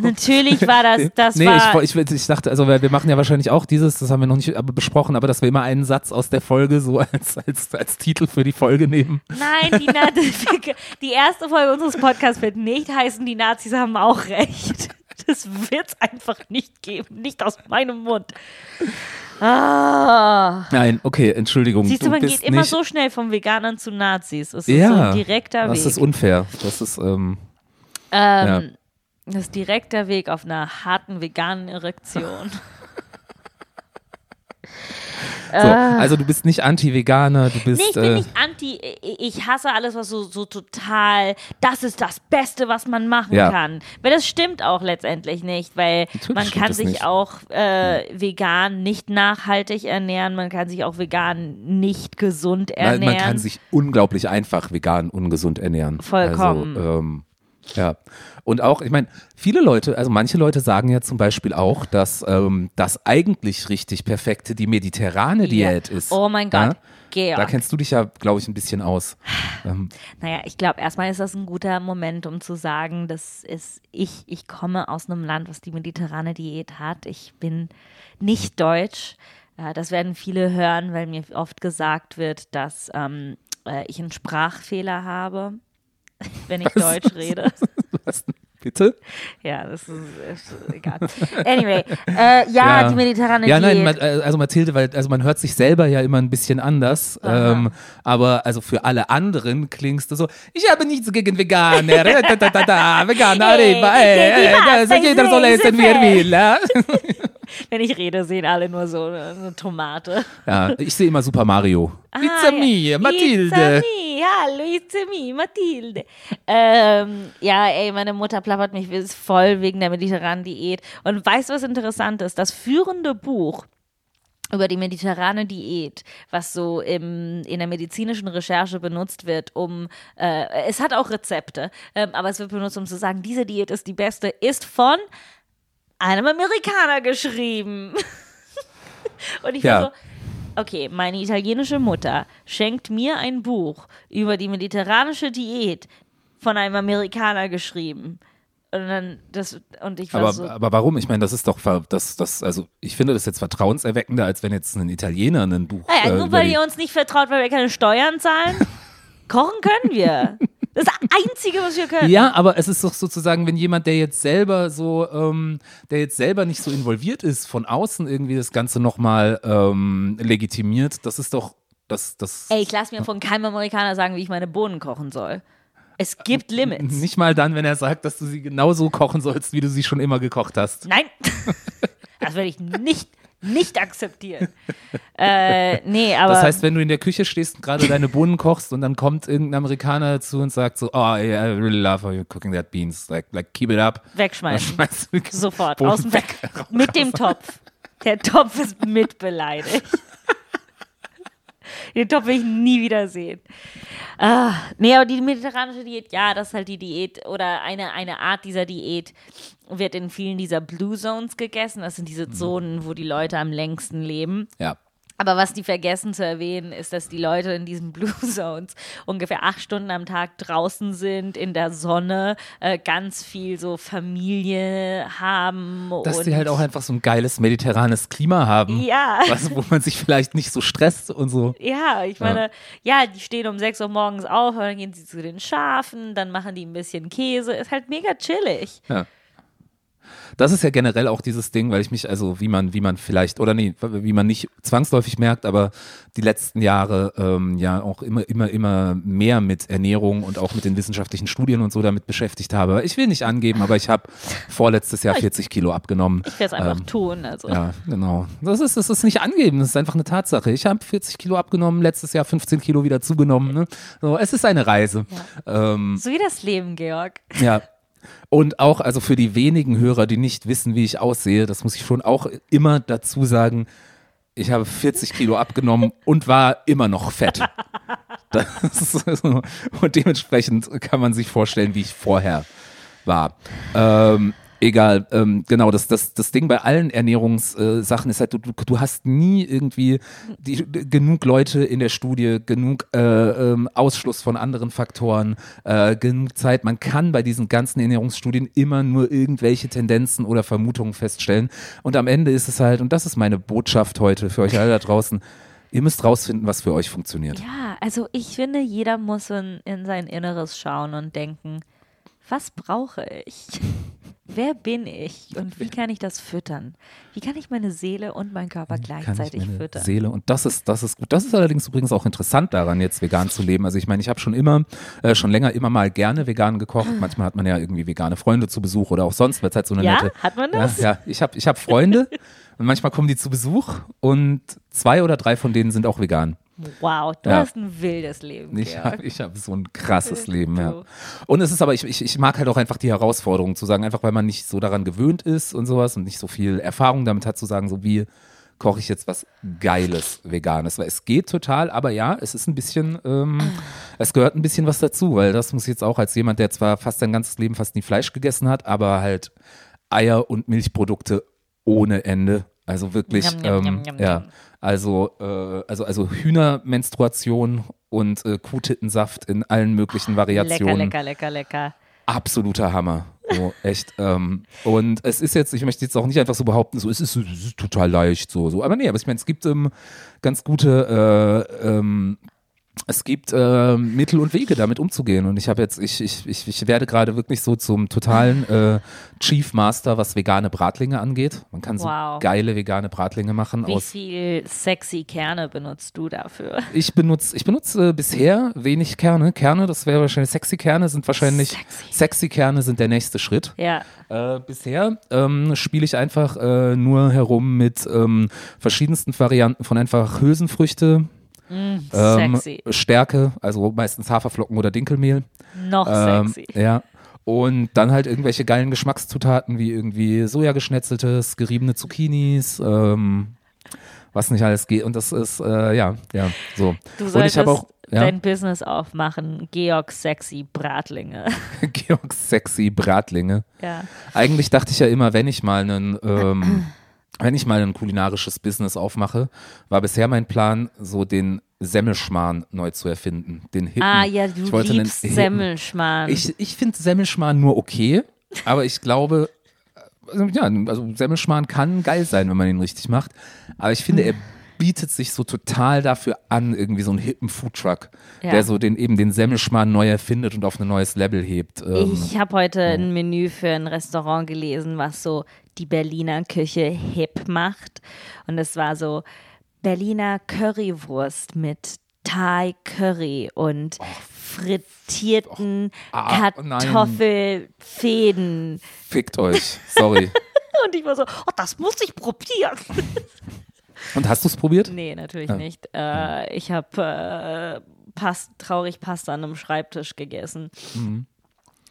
Natürlich war das, das nee, war. ich, ich, ich dachte, also wir machen ja wahrscheinlich auch dieses, das haben wir noch nicht besprochen, aber dass wir immer einen Satz aus der Folge so als, als, als Titel für die Folge nehmen. Nein, die, Na [laughs] die erste Folge unseres Podcasts wird nicht heißen, die Nazis haben auch recht. Das wird es einfach nicht geben. Nicht aus meinem Mund. Ah. Nein, okay, Entschuldigung. Siehst du, man geht immer so schnell vom Veganern zu Nazis. Es ist Ja, so ein direkter das Weg. ist unfair. Das ist, ähm, ähm, Das ist direkter Weg auf einer harten veganen Erektion. [laughs] [laughs] so. Also du bist nicht Anti-Veganer, du bist. Nee, ich bin äh, nicht anti. Ich hasse alles, was so, so total, das ist das Beste, was man machen Ja. kann. Weil das stimmt auch letztendlich nicht, weil Natürlich man kann sich nicht. auch äh, vegan nicht nachhaltig ernähren, man kann sich auch vegan nicht gesund Nein, ernähren. man kann sich unglaublich einfach vegan ungesund ernähren. Vollkommen. Also, ähm, ja. Und auch, ich meine, viele Leute, also manche Leute sagen ja zum Beispiel auch, dass ähm, das eigentlich richtig perfekte die mediterrane Diät ist. Oh mein Gott, Ja? Georg. Da kennst du dich ja, glaube ich, ein bisschen aus. [sighs] Ähm, Naja, ich glaube, erstmal ist das ein guter Moment, um zu sagen, dass ist ich, ich komme aus einem Land, was die mediterrane Diät hat. Ich bin nicht deutsch. Äh, Das werden viele hören, weil mir oft gesagt wird, dass ähm, äh, ich einen Sprachfehler habe, wenn ich Deutsch rede. was, bitte? Ja, das ist, ist egal. Anyway, äh, ja, Ja. die mediterrane Ja, Diät. nein, äh, also Mathilde, weil also man hört sich selber ja immer ein bisschen anders, ähm, aber also für alle anderen klingst du so, ich habe nichts gegen Veganer, äh, da, da, da, da, Veganer, Hey, arriba, ey, hey, ey, die also Pasta jeder soll essen, wie er will. Wenn ich rede, sehen alle nur so eine, eine Tomate. ja, ich sehe immer Super Mario. It's Ah, a me, ja. Mathilde. It's a me, hallo, it's a me, Mathilde. Ähm, ja, ey, meine Mutter plappert mich voll wegen der mediterranen Diät. Und weißt du, was interessant ist? Das führende Buch über die mediterrane Diät, was so im, in der medizinischen Recherche benutzt wird, um, äh, es hat auch Rezepte, ähm, aber es wird benutzt, um zu sagen, diese Diät ist die beste, ist von einem Amerikaner geschrieben. [laughs] Und ich war Ja. so, okay, meine italienische Mutter schenkt mir ein Buch über die mediterranische Diät von einem Amerikaner geschrieben. Und dann das und ich war Aber, so, aber warum? Ich meine, das ist doch, das, das, also ich finde das jetzt vertrauenserweckender, als wenn jetzt ein Italiener ein Buch naja, äh, nur weil ihr uns nicht vertraut, weil wir keine Steuern zahlen. [laughs] Kochen können wir. Das ist das Einzige, was wir können. Ja, aber es ist doch sozusagen, wenn jemand, der jetzt selber so, ähm, der jetzt selber nicht so involviert ist, von außen irgendwie das Ganze nochmal ähm, legitimiert, das ist doch, das, das Ey, ich lasse mir von keinem Amerikaner sagen, wie ich meine Bohnen kochen soll. Es gibt Limits. nicht mal dann, wenn er sagt, dass du sie genauso kochen sollst, wie du sie schon immer gekocht hast. Nein, [laughs] das werde ich nicht, nicht akzeptieren. [laughs] Äh, nee, aber. Das heißt, wenn du in der Küche stehst und gerade deine Bohnen kochst und dann kommt irgendein Amerikaner dazu und sagt so, oh, yeah, I really love how you're cooking that beans, like, like keep it up. Wegschmeißen. Sofort. Bohnen Aus dem weg. Mit dem Topf. Der Topf ist mitbeleidigt. Den Topf will ich nie wieder sehen. Ah, nee, aber die mediterranische Diät, ja, das ist halt die Diät oder eine, eine Art dieser Diät wird in vielen dieser Blue Zones gegessen. Das sind Mhm. diese Zonen, wo die Leute am längsten leben. Ja. Aber was die vergessen zu erwähnen, ist, dass die Leute in diesen [laughs] Blue Zones ungefähr acht Stunden am Tag draußen sind, in der Sonne, äh, ganz viel so Familie haben. Dass die halt auch einfach so ein geiles mediterranes Klima haben. Ja. [laughs] Was, wo man sich vielleicht nicht so stresst und so. Ja, ich meine, ja. die stehen um 6 Uhr morgens auf, und dann gehen sie zu den Schafen, dann machen die ein bisschen Käse. Ist halt mega chillig. Ja. Das ist ja generell auch dieses Ding, weil ich mich, also wie man, wie man vielleicht, oder nee, wie man nicht zwangsläufig merkt, aber die letzten Jahre ähm, ja auch immer, immer, immer mehr mit Ernährung und auch mit den wissenschaftlichen Studien und so damit beschäftigt habe. Ich will nicht angeben, aber ich habe vorletztes Jahr 40 Kilo abgenommen. Ich werde es einfach Ähm, tun. Also. Ja, genau. Das ist, das ist nicht angeben, das ist einfach eine Tatsache. Ich habe 40 Kilo abgenommen, letztes Jahr 15 Kilo wieder zugenommen. Ne? So, es ist eine Reise. Ähm, So wie das Leben, Georg. ja. Und auch, also für die wenigen Hörer, die nicht wissen, wie ich aussehe, das muss ich schon auch immer dazu sagen, ich habe 40 Kilo abgenommen und war immer noch fett. So, und dementsprechend kann man sich vorstellen, wie ich vorher war. Ähm, egal, ähm, genau, das, das, das Ding bei allen Ernährungssachen ist halt, du, du, du hast nie irgendwie die, genug Leute in der Studie, genug äh, ähm, Ausschluss von anderen Faktoren, äh, genug Zeit. Man kann bei diesen ganzen Ernährungsstudien immer nur irgendwelche Tendenzen oder Vermutungen feststellen. Und am Ende ist es halt, und das ist meine Botschaft heute für euch alle da draußen, ihr müsst rausfinden, was für euch funktioniert. Ja, also ich finde, jeder muss in, in sein Inneres schauen und denken, was brauche ich? Wer bin ich und wie kann ich das füttern? Wie kann ich meine Seele und meinen Körper gleichzeitig meine füttern? Seele und das ist das ist gut. Das ist allerdings übrigens auch interessant daran jetzt vegan zu leben. Also ich meine, ich habe schon immer äh, schon länger immer mal gerne vegan gekocht. Manchmal hat man ja irgendwie vegane Freunde zu Besuch oder auch sonst, weil es halt so eine Ja? nette Hat man das? Ja, ja. ich habe ich hab Freunde [laughs] und manchmal kommen die zu Besuch und zwei oder drei von denen sind auch vegan. Wow, du Ja. hast ein wildes Leben. Ich habe hab so ein krasses Leben, ja. Und es ist aber, ich, ich, ich mag halt auch einfach die Herausforderung zu sagen, einfach weil man nicht so daran gewöhnt ist und sowas und nicht so viel Erfahrung damit hat, zu sagen, so wie koche ich jetzt was Geiles Veganes. Weil es geht total, aber ja, es ist ein bisschen, ähm, es gehört ein bisschen was dazu, weil das muss ich jetzt auch als jemand, der zwar fast sein ganzes Leben fast nie Fleisch gegessen hat, aber halt Eier und Milchprodukte ohne Ende. Also wirklich, Njam, njam, ähm, ja. Also, äh, also, also Hühnermenstruation und äh, Kuhtittensaft in allen möglichen Lecker, Variationen. lecker, lecker, lecker. Absoluter Hammer. So, [laughs] echt. Ähm, und es ist jetzt, ich möchte jetzt auch nicht einfach so behaupten, so es ist, es ist total leicht, so, so. Aber nee, aber ich meine, es gibt ähm, ganz gute äh, ähm, es gibt äh, Mittel und Wege, damit umzugehen. Und ich habe jetzt, ich, ich, ich, ich werde gerade wirklich so zum totalen äh, Chief Master, was vegane Bratlinge angeht. Man kann so Wow. geile vegane Bratlinge machen Wie viel sexy Kerne benutzt du dafür? ich benutze, ich benutze äh, bisher wenig Kerne. Kerne, das wäre wahrscheinlich sexy Kerne, sind wahrscheinlich Sexy. sexy Kerne sind der nächste Schritt. Ja. Äh, bisher ähm, spiele ich einfach äh, nur herum mit ähm, verschiedensten Varianten von einfach Hülsenfrüchte, ähm, sexy. Stärke, also meistens Haferflocken oder Dinkelmehl. Noch Ähm, sexy. ja. Und dann halt irgendwelche geilen Geschmackszutaten wie irgendwie Sojageschnetzeltes, geriebene Zucchinis, ähm, was nicht alles geht. Und das ist, äh, ja, ja, so. Du Und solltest ich habe auch, ja, dein Business aufmachen. Georg Sexy Bratlinge. [laughs] Georg Sexy Bratlinge. ja. Eigentlich dachte ich ja immer, wenn ich mal einen, ähm, wenn ich mal ein kulinarisches Business aufmache, war bisher mein Plan, so den Semmelschmarrn neu zu erfinden. Den Hippen. Ah ja, du Ich wollte liebst. Semmelschmarrn. Ich, ich finde Semmelschmarrn nur okay, aber ich glaube, also, ja, also Semmelschmarrn kann geil sein, wenn man ihn richtig macht. Aber ich finde, er bietet sich so total dafür an, irgendwie so einen hippen Foodtruck, Ja. der so den eben den Semmelschmarrn neu erfindet und auf ein neues Level hebt. Ähm, Ich habe heute ein Menü für ein Restaurant gelesen, was so die Berliner Küche hip macht. Und es war so Berliner Currywurst mit Thai Curry und frittierten ah, nein. Kartoffelfäden. fickt euch, sorry. [laughs] Und ich war so, oh, das muss ich probieren. [laughs] Und hast du es probiert? Nee, natürlich Ja. nicht. Äh, ich habe äh, Pas traurig Pasta an einem Schreibtisch gegessen. Mhm.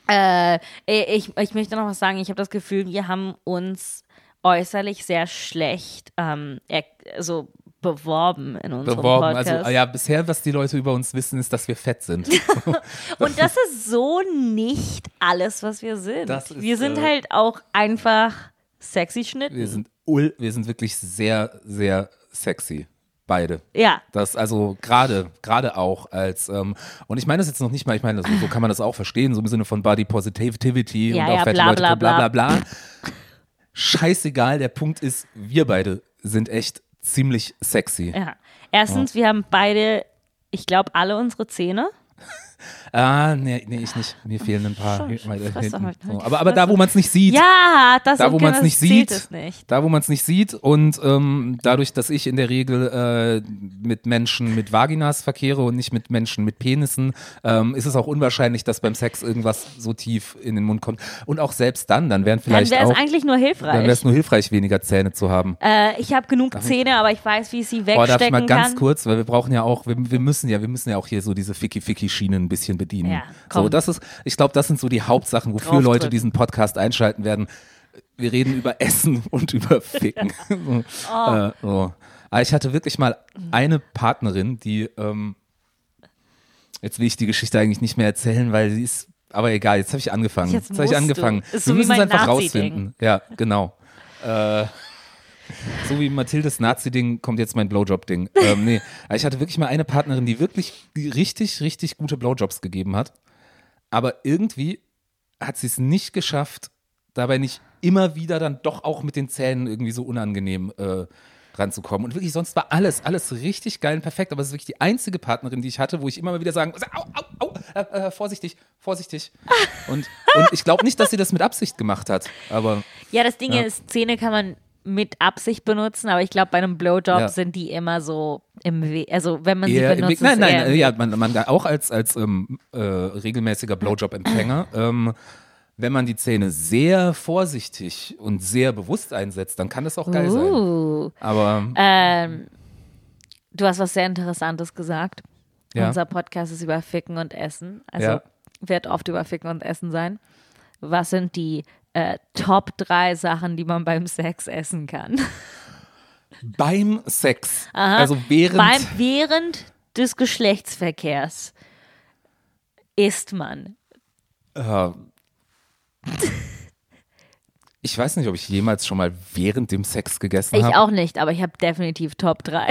Äh, ich, ich möchte noch was sagen. Ich habe das Gefühl, wir haben uns äußerlich sehr schlecht ähm, er, so beworben in unserem Beworben. Podcast. Also ja, bisher, was die Leute über uns wissen, ist, dass wir fett sind. [laughs] Und das ist so nicht alles, was wir sind. Ist, wir sind äh, halt auch einfach sexy Schnitten. Wir sind wir sind wirklich sehr, sehr sexy. Beide. ja, Das also gerade, gerade auch als, ähm, und ich meine das jetzt noch nicht mal, ich meine, so, so kann man das auch verstehen, so im Sinne von Body Positivity Ja, und auch ja, fette bla, Leute, bla, bla, bla, bla. Scheißegal, der Punkt ist, wir beide sind echt ziemlich sexy. ja. Erstens, wir haben beide, ich glaube, alle unsere Zähne. Ah, nee, nee, ich nicht. Mir fehlen ein paar Schon, Fresse hinten. halt So. Aber, aber da, wo man es nicht sieht, Ja, das da, wo okay, man es nicht sieht, es nicht. da, wo man es nicht sieht und ähm, dadurch, dass ich in der Regel äh, mit Menschen mit Vaginas verkehre und nicht mit Menschen mit Penissen, ähm, ist es auch unwahrscheinlich, dass beim Sex irgendwas so tief in den Mund kommt. Und auch selbst dann, dann wären Dann vielleicht wäre es eigentlich nur dann hilfreich. wäre es nur hilfreich, weniger Zähne zu haben. Äh, ich habe genug Zähne, aber ich weiß, wie ich sie Oh, darf ich wegstecken mal ganz kann. kurz, weil wir brauchen ja auch, wir, wir müssen ja, wir müssen ja auch hier so diese Ficky-Ficky-Schienen bisschen bedienen. Ja, so, das ist, ich glaube, das sind so die Hauptsachen, wofür Draufdrücken. Leute diesen Podcast einschalten werden. Wir reden über Essen [laughs] und über Ficken. so, [laughs] Oh. äh, so. Aber ich hatte wirklich mal eine Partnerin, die, ähm, jetzt will ich die Geschichte eigentlich nicht mehr erzählen, weil sie ist, aber egal, jetzt habe ich angefangen. Jetzt Jetzt, habe ich musst du. angefangen. Ist wir so wie müssen es einfach Nazi-Ding. rausfinden. Ja, genau. Äh, so wie Mathildes Nazi-Ding kommt jetzt mein Blowjob-Ding. Ähm, nee, aber ich hatte wirklich mal eine Partnerin, die wirklich die richtig, richtig gute Blowjobs gegeben hat. Aber irgendwie hat sie es nicht geschafft, dabei nicht immer wieder dann doch auch mit den Zähnen irgendwie so unangenehm äh, ranzukommen. Und wirklich, sonst war alles, alles richtig geil und perfekt. Aber es ist wirklich die einzige Partnerin, die ich hatte, wo ich immer mal wieder sagen muss, au, au, au, äh, äh, vorsichtig, vorsichtig. [laughs] Und, und ich glaube nicht, dass sie das mit Absicht gemacht hat. Aber Ja, das Ding Ja. ist, Zähne kann man mit Absicht benutzen, aber ich glaube, bei einem Blowjob Ja. sind die immer so im Weg. Also, wenn man sie im benutzt. Nein, nein, ja, man, man auch als, als ähm, äh, regelmäßiger Blowjob-Empfänger. [clears throat] ähm, wenn man die Zähne sehr vorsichtig und sehr bewusst einsetzt, dann kann das auch geil sein. Uh. Aber Ähm, du hast was sehr Interessantes gesagt. Ja. Unser Podcast ist über Ficken und Essen. Also Ja. wird oft über Ficken und Essen sein. Was sind die äh, Top 3 Sachen, die man beim Sex essen kann? beim Sex, also während Beim, während des Geschlechtsverkehrs isst man. Äh, ich weiß nicht, ob ich jemals schon mal während dem Sex gegessen Ich habe. auch nicht, aber ich habe definitiv Top 3.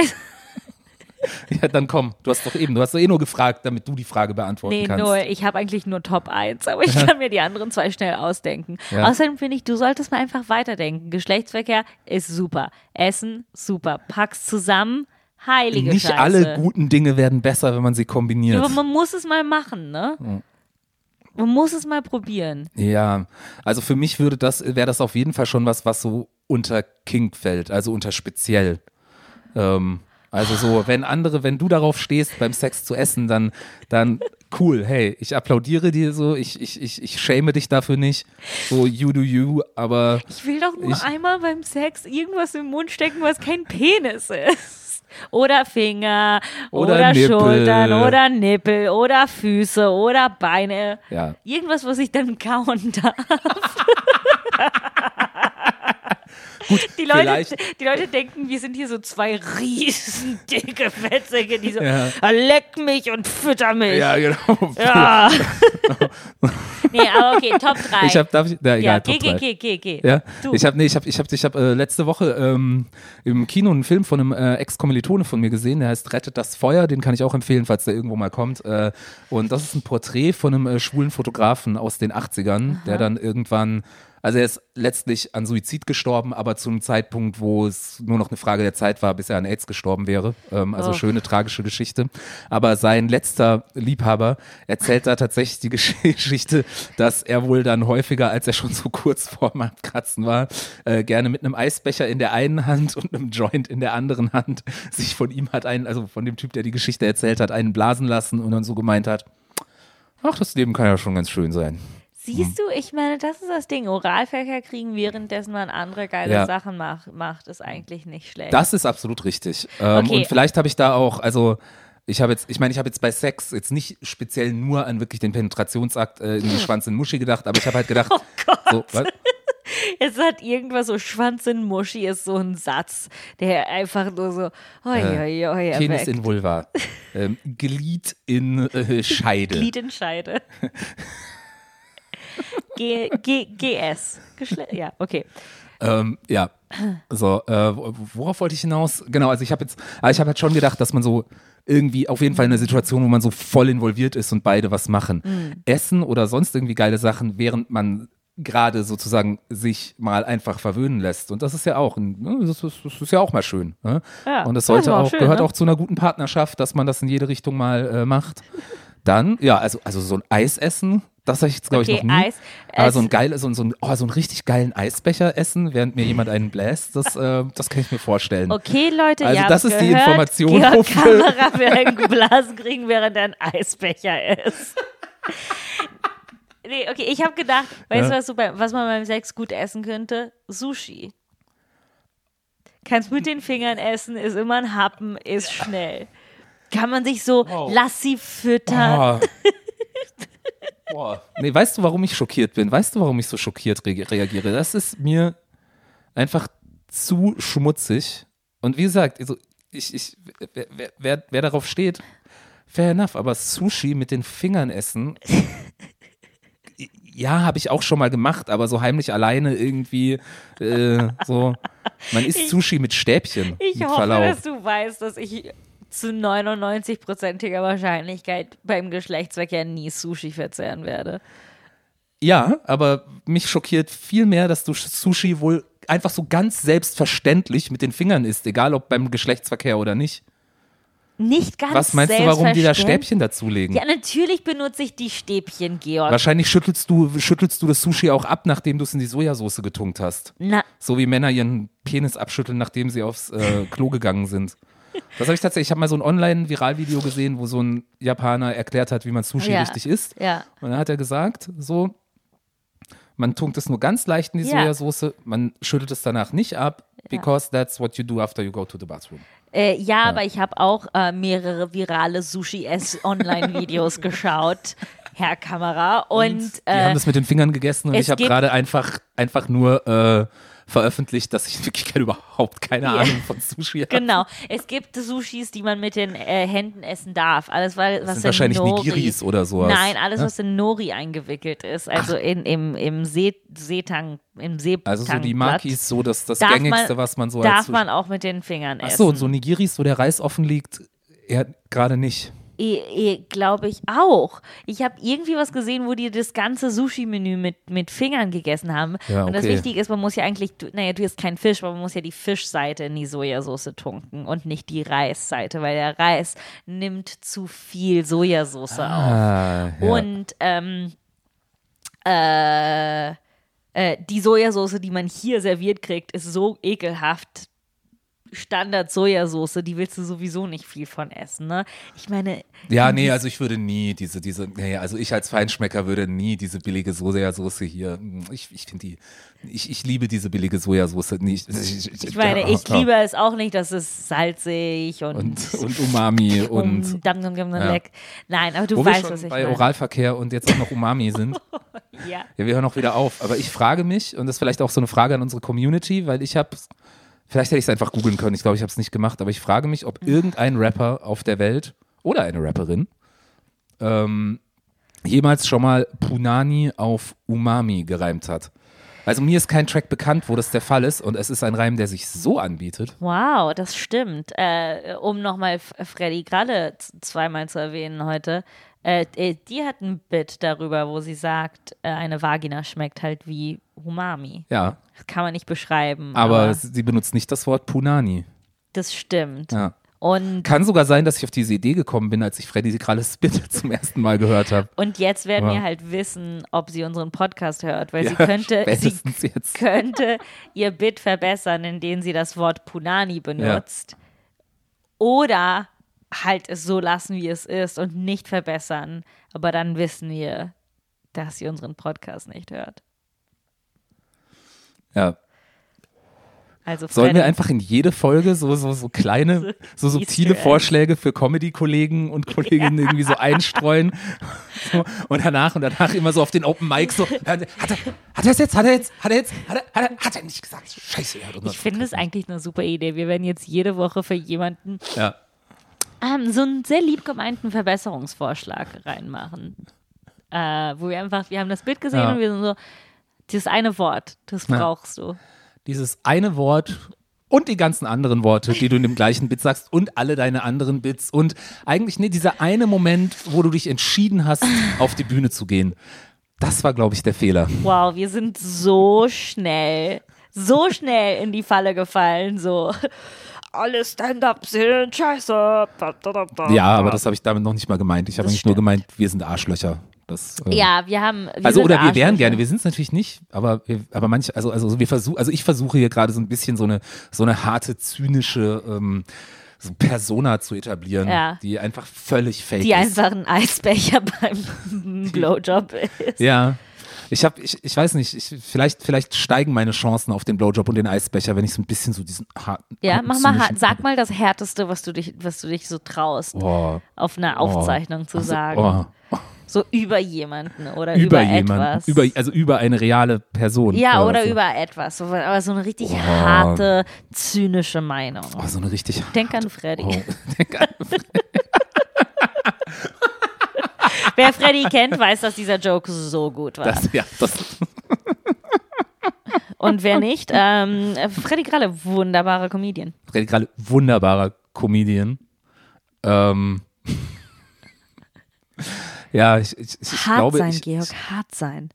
[laughs] Ja, dann komm. Du hast doch eben, du hast doch eh nur gefragt, damit du die Frage beantworten Nee, kannst. nur, ich habe eigentlich nur Top 1, aber ich kann mir die anderen zwei schnell ausdenken. Ja. Außerdem finde ich, du solltest mal einfach weiterdenken. Geschlechtsverkehr ist super. Essen, super. Pack's zusammen, heilige Nicht Scheiße. alle guten Dinge werden besser, wenn man sie kombiniert. aber man muss es mal machen, ne? Man muss es mal probieren. Ja, also für mich würde das, wäre das auf jeden Fall schon was, was so unter Kink fällt, also unter speziell. Ähm, also so, wenn andere, wenn du darauf stehst, beim Sex zu essen, dann, dann cool, hey, ich applaudiere dir so, ich, ich, ich, ich schäme dich dafür nicht. So, you do you, aber Ich will doch nur Ich- einmal beim Sex irgendwas im Mund stecken, was kein Penis ist. Oder Finger, Oder oder. Schultern, oder Nippel, oder Füße, oder Beine. ja. Irgendwas, was ich dann kauen darf. [laughs] Gut, Die Leute, vielleicht, die Leute denken, wir sind hier so zwei riesen dicke Fettsäcke, die so, Ja. "Ah, leck mich und fütter mich. ja, genau. Ja. [laughs] nee, aber okay, Top 3. Ich habe, darf ich, na, egal, ja, Top geh, geh, geh, geh, geh. Ja, Du. ich habe nee, ich habe ich habe ich habe äh, letzte Woche ähm, im Kino einen Film von einem äh, Ex-Kommilitone von mir gesehen, der heißt Rettet das Feuer, den kann ich auch empfehlen, falls der irgendwo mal kommt. Äh, und das ist ein Porträt von einem äh, schwulen Fotografen aus den 80ern, der dann irgendwann also er ist letztlich an Suizid gestorben, aber zu einem Zeitpunkt, wo es nur noch eine Frage der Zeit war, bis er an AIDS gestorben wäre. Ähm, also Oh. schöne, tragische Geschichte. Aber sein letzter Liebhaber erzählt da tatsächlich die Gesch- [laughs] Geschichte, dass er wohl dann häufiger, als er schon so kurz vorm Abkratzen war, äh, gerne mit einem Eisbecher in der einen Hand und einem Joint in der anderen Hand sich von ihm hat einen, also von dem Typ, der die Geschichte erzählt hat, einen blasen lassen und dann so gemeint hat, ach, das Leben kann ja schon ganz schön sein. Siehst du, ich meine, das ist das Ding. Oralverkehr kriegen, währenddessen man andere geile Ja. Sachen mach, macht, ist eigentlich nicht schlecht. Das ist absolut richtig. Ähm, Okay. Und vielleicht habe ich da auch, also ich habe jetzt, ich meine, ich habe jetzt bei Sex jetzt nicht speziell nur an wirklich den Penetrationsakt äh, in die [laughs] Schwanz in Muschi gedacht, aber ich habe halt gedacht, [laughs] Oh so, was? [laughs] Es hat irgendwas so Schwanz in Muschi ist so ein Satz, der einfach nur so oi, oi, oi, Penis in Vulva, ähm, Glied in äh, Scheide. Glied in Scheide. G, G, GS. Geschle ja, okay. Ähm, ja, so, äh, wo- worauf wollte ich hinaus? Genau, also ich habe jetzt, aber ich habe halt schon gedacht, dass man so irgendwie auf jeden Fall in einer Situation, wo man so voll involviert ist und beide was machen. Mhm. Essen oder sonst irgendwie geile Sachen, während man gerade sozusagen sich mal einfach verwöhnen lässt. Und das ist ja auch, ne, das, ist, das ist ja auch mal schön. Ne? Ja, und das das sollte auch auch, schön, gehört ne? auch zu einer guten Partnerschaft, dass man das in jede Richtung mal äh, macht. Dann, ja, also, also so ein Eis essen, das habe ich jetzt, glaube Okay, ich, noch nie. Eis. Aber so Es- ein geil, so, so, ein, oh, so einen richtig geilen Eisbecher essen, während mir jemand einen bläst, das, äh, das kann ich mir vorstellen. Okay, Leute, Also das ist die gehört, Information, Georg Kamera will einen Blasen kriegen, während er ein Eisbecher ist. nee, okay, ich habe gedacht, weißt du, Ja. was, du bei, was man beim Sex gut essen könnte? Sushi. Kannst mit den Fingern essen, ist immer ein Happen, ist schnell. Kann man sich so, lass sie füttern. Oh. Boah. Nee, weißt du, warum ich schockiert bin? Weißt du, warum ich so schockiert re reagiere? Das ist mir einfach zu schmutzig. Und wie gesagt, also ich, ich, wer, wer, wer, darauf steht, fair enough, aber Sushi mit den Fingern essen, [laughs] ja, habe ich auch schon mal gemacht, aber so heimlich alleine irgendwie äh, so. Man isst Sushi mit Stäbchen. Ich mit hoffe, Verlauf. dass du weißt, dass ich zu 99%iger Wahrscheinlichkeit beim Geschlechtsverkehr nie Sushi verzehren werde. Ja, aber mich schockiert viel mehr, dass du Sushi wohl einfach so ganz selbstverständlich mit den Fingern isst, egal ob beim Geschlechtsverkehr oder nicht. nicht ganz Was meinst du, warum die da Stäbchen dazulegen? Ja, natürlich benutze ich die Stäbchen, Georg. Wahrscheinlich schüttelst du, schüttelst du das Sushi auch ab, nachdem du es in die Sojasauce getunkt hast. Na, So wie Männer ihren Penis abschütteln, nachdem sie aufs äh, Klo gegangen sind. Das habe ich tatsächlich, ich habe mal so ein Online-Viral-Video gesehen, wo so ein Japaner erklärt hat, wie man Sushi Ja. richtig isst. ja. Und dann hat er gesagt, so, man tunkt es nur ganz leicht in die Ja. Sojasauce, man schüttelt es danach nicht ab, because that's what you do after you go to the bathroom. Äh, ja, aber ich habe auch äh, mehrere virale Sushi-Ess-Online-Videos [laughs] geschaut, Herr Kamera. Und, Die äh, haben das mit den Fingern gegessen und ich habe gerade einfach, einfach nur äh, veröffentlicht, dass ich wirklich keine, überhaupt keine Ja. Ahnung von Sushi habe. genau, es gibt Sushis, die man mit den äh, Händen essen darf. Alles, weil, was Das sind in wahrscheinlich Nori, Nigiris oder sowas. Nein, alles, ne? was in Nori eingewickelt ist, also in, im, im See, Seetang, im Seetang. Also so die Makis, so das, das Darf gängigste, man- was man so darf man auch mit den Fingern Ach essen. so, und so Nigiris, wo der Reis offen liegt, eher gerade nicht. Glaube ich auch. Ich habe irgendwie was gesehen, wo die das ganze Sushi-Menü mit, mit Fingern gegessen haben. Ja, Und das okay. Wichtige ist, man muss ja eigentlich, naja, du isst keinen Fisch, aber man muss ja die Fischseite in die Sojasauce tunken und nicht die Reisseite, weil der Reis nimmt zu viel Sojasauce auf. Ah, ja. Und ähm, äh, äh, die Sojasauce, die man hier serviert kriegt, ist so ekelhaft. Standard Sojasauce, die willst du sowieso nicht viel von essen, ne? Ich meine, ja, nee, also ich würde nie diese, diese, nee, also ich als Feinschmecker würde nie diese billige Sojasauce hier, ich, ich finde die, ich, ich liebe diese billige Sojasauce nicht. ich meine, ich liebe es auch nicht, dass es salzig und, und, und Umami [laughs] und um, dam, dam, dam, Ja. leck. Nein, aber du wo wir weißt, schon was ich bei meine. Oralverkehr und jetzt auch noch Umami [laughs] sind. ja. Ja, wir hören auch wieder auf. Aber ich frage mich, und das ist vielleicht auch so eine Frage an unsere Community, weil ich habe, vielleicht hätte ich es einfach googeln können, ich glaube, ich habe es nicht gemacht, aber ich frage mich, ob irgendein Rapper auf der Welt oder eine Rapperin ähm, jemals schon mal Punani auf Umami gereimt hat. Also mir ist kein Track bekannt, wo das der Fall ist und es ist ein Reim, der sich so anbietet. Wow, das stimmt. Äh, um nochmal Freddy Gralle z- zweimal zu erwähnen heute. Äh, äh, die hat ein Bit darüber, wo sie sagt, äh, eine Vagina schmeckt halt wie Umami. Ja, Das kann man nicht beschreiben. aber, Aber, sie benutzt nicht das Wort Punani. das stimmt. Ja. Und, Kann sogar sein, dass ich auf diese Idee gekommen bin, als ich Freddy Kralles [laughs] Bit zum ersten Mal gehört habe. und jetzt werden Ja. wir halt wissen, ob sie unseren Podcast hört, weil Ja, sie könnte, sie jetzt. könnte ihr Bit verbessern, indem sie das Wort Punani benutzt. Oder halt es so lassen, wie es ist und nicht verbessern. Aber dann wissen wir, dass sie unseren Podcast nicht hört. Ja. Also Sollen wir einfach in jede Folge so, so, so kleine, [laughs] so subtile Easter Eggs. Vorschläge für Comedy-Kollegen und Kolleginnen irgendwie so einstreuen? So, und danach und danach immer so auf den Open Mic so, [laughs] hat er, hat er es jetzt, hat er jetzt, hat er jetzt, hat er, hat er, hat er nicht gesagt? Scheiße, er hat ich finde es eigentlich eine super Idee. Wir werden jetzt jede Woche für jemanden Ja. Ähm, so einen sehr lieb gemeinten Verbesserungsvorschlag reinmachen. Äh, wo wir einfach, wir haben das Bild gesehen Ja. und wir sind so, dieses eine Wort, das Ja. brauchst du. Dieses eine Wort und die ganzen anderen Worte, die du in dem gleichen Bit sagst und alle deine anderen Bits und eigentlich ne, dieser eine Moment, wo du dich entschieden hast, auf die Bühne zu gehen. Das war, glaube ich, der Fehler. Wow, wir sind so schnell, so schnell in die Falle gefallen, so. Alle Stand-Ups sind scheiße. Da, da, da, da. Ja, aber das habe ich damit noch nicht mal gemeint. Ich habe eigentlich nur stimmt. gemeint, wir sind Arschlöcher. Das, äh, Ja, wir haben. Wir also oder wir wären gerne, wir sind es natürlich nicht, aber wir, aber manche, also also wir versuchen, also ich versuche hier gerade so ein bisschen so eine so eine harte zynische ähm, so Persona zu etablieren, Ja. die einfach völlig fake Die ist. einfach ein Eisbecher [laughs] beim Blowjob ist. Ja. Ich habe, ich, ich weiß nicht, ich, vielleicht, vielleicht steigen meine Chancen auf den Blowjob und den Eisbecher, wenn ich so ein bisschen so diesen harten. Ja, harten, mach mal, hart. sag mal das Härteste, was du dich, was du dich so traust, Oh, auf einer Aufzeichnung zu also, sagen. Oh, So über jemanden oder über, über, jemanden, etwas. über, also über eine reale Person. ja, oder so. über etwas. Aber so eine richtig Oh. harte, zynische Meinung. Oh, so eine richtig. Denk an Freddy. Oh, [laughs] denk an, [laughs] Wer Freddy kennt, weiß, dass dieser Joke so gut war. das, ja, das, Und wer nicht, ähm, Freddy Gralle, wunderbarer Comedian. Freddy Kralle, wunderbarer Comedian. Ähm, [laughs] ja, ich, ich, ich Hart glaube, sein, ich, Georg, hart sein.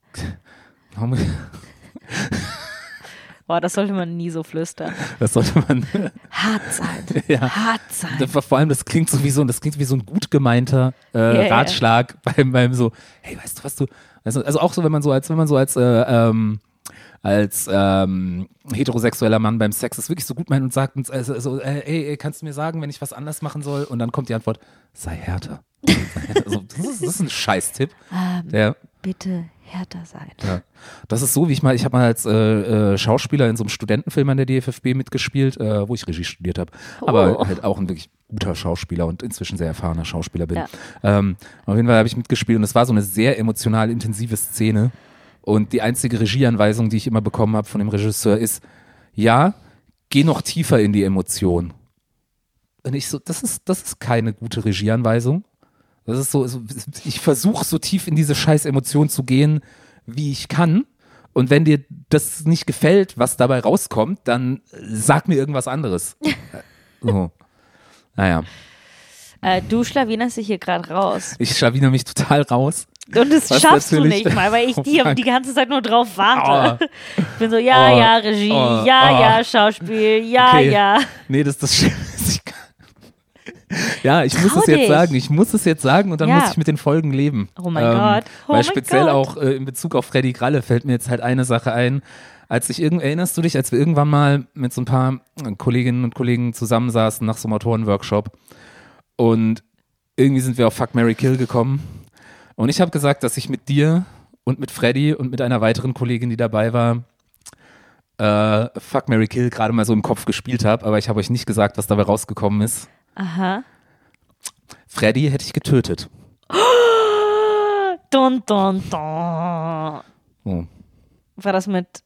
Boah, das sollte man nie so flüstern. Das sollte man. [laughs] Hart sein. [laughs] ja. Hart sein. Vor allem, das klingt so wie so, das klingt wie so ein gut gemeinter äh, ja. Ratschlag [laughs] beim, beim so, hey, weißt du, was du, also, also auch so, wenn man so als, wenn man so als, äh, ähm, als ähm, heterosexueller Mann beim Sex ist wirklich so gut meint und sagt uns, also, so, äh, ey, kannst du mir sagen, wenn ich was anders machen soll? Und dann kommt die Antwort, sei härter. Also, das, ist, das ist ein Scheißtipp. Ähm, Der, bitte härter sein. ja. Das ist so, wie ich mal, ich habe mal als äh, äh, Schauspieler in so einem Studentenfilm an der DFFB mitgespielt, äh, wo ich Regie studiert habe. Aber Oh. halt auch ein wirklich guter Schauspieler und inzwischen sehr erfahrener Schauspieler bin. Ja. Ähm, auf jeden Fall habe ich mitgespielt und es war so eine sehr emotional intensive Szene. Und die einzige Regieanweisung, die ich immer bekommen habe von dem Regisseur, ist: Ja, geh noch tiefer in die Emotion. Und ich so, das ist, das ist keine gute Regieanweisung. Das ist so, ich versuche so tief in diese scheiß Emotion zu gehen, wie ich kann. Und wenn dir das nicht gefällt, was dabei rauskommt, dann sag mir irgendwas anderes. so. [laughs] Naja, Äh, du schlawinerst dich hier gerade raus. ich schlawiner mich total raus. Und das Was schaffst du nicht mal, weil ich [laughs] Oh, die, fuck. die ganze Zeit nur drauf warte. Ich bin so, ja, Oh. ja, Regie, Oh. ja, Oh. ja, Schauspiel, ja, Okay. ja. Nee, das ist das [laughs] Schlimmste. Ich kann- Ja, ich muss Trau es jetzt sagen. Ich muss es jetzt sagen und dann Ja. muss ich mit den Folgen leben. Ähm, Oh mein Gott. Oh weil mein speziell Gott. auch äh, in Bezug auf Freddy Gralle fällt mir jetzt halt eine Sache ein. Als ich irgend, erinnerst du dich, als wir irgendwann mal mit so ein paar Kolleginnen und Kollegen zusammensaßen nach so einem Autorenworkshop und irgendwie sind wir auf Fuck Mary Kill gekommen und ich habe gesagt, dass ich mit dir und mit Freddy und mit einer weiteren Kollegin, die dabei war, äh, Fuck Mary Kill gerade mal so im Kopf gespielt habe, aber ich habe euch nicht gesagt, was dabei rausgekommen ist. Aha. Freddy hätte ich getötet. [gasps] Dun, dun, dun. Oh. War das mit.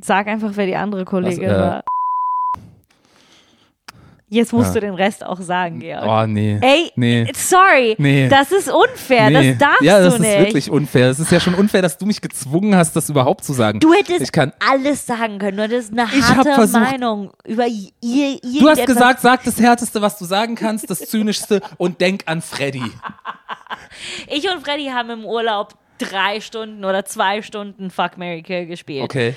Sag einfach, wer die andere Kollegin äh, war. Jetzt musst Ja. du den Rest auch sagen, Georg. Oh, nee. Ey, Nee. sorry, Nee. das ist unfair, Nee. das darfst ja, das du ist nicht. wirklich unfair. Es ist ja schon unfair, dass du mich gezwungen hast, das überhaupt zu sagen. Du hättest ich kann, alles sagen können. Du hättest eine harte versucht- Meinung über ihr. ihr du hast gesagt, sag das Härteste, was du sagen kannst, das Zynischste und denk an Freddy. Ich und Freddy haben im Urlaub drei Stunden oder zwei Stunden Fuck Mary Kill gespielt. Okay.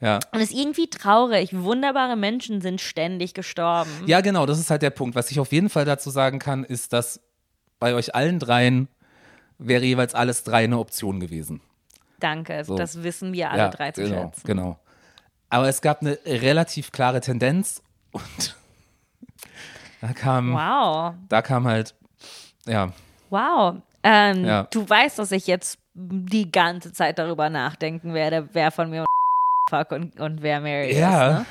Ja. Und es ist irgendwie traurig. Wunderbare Menschen sind ständig gestorben. Ja, genau, das ist halt der Punkt. Was ich auf jeden Fall dazu sagen kann, ist, dass bei euch allen dreien wäre jeweils alles drei eine Option gewesen. Danke, So. das wissen wir alle ja, drei zu genau, schätzen. genau. Aber es gab eine relativ klare Tendenz und [laughs] da kam, Wow, da kam halt, ja, wow. Ähm, Ja. Du weißt, dass ich jetzt die ganze Zeit darüber nachdenken werde, wer von mir Fuck und, und wer Mary Ja. ist. Ne?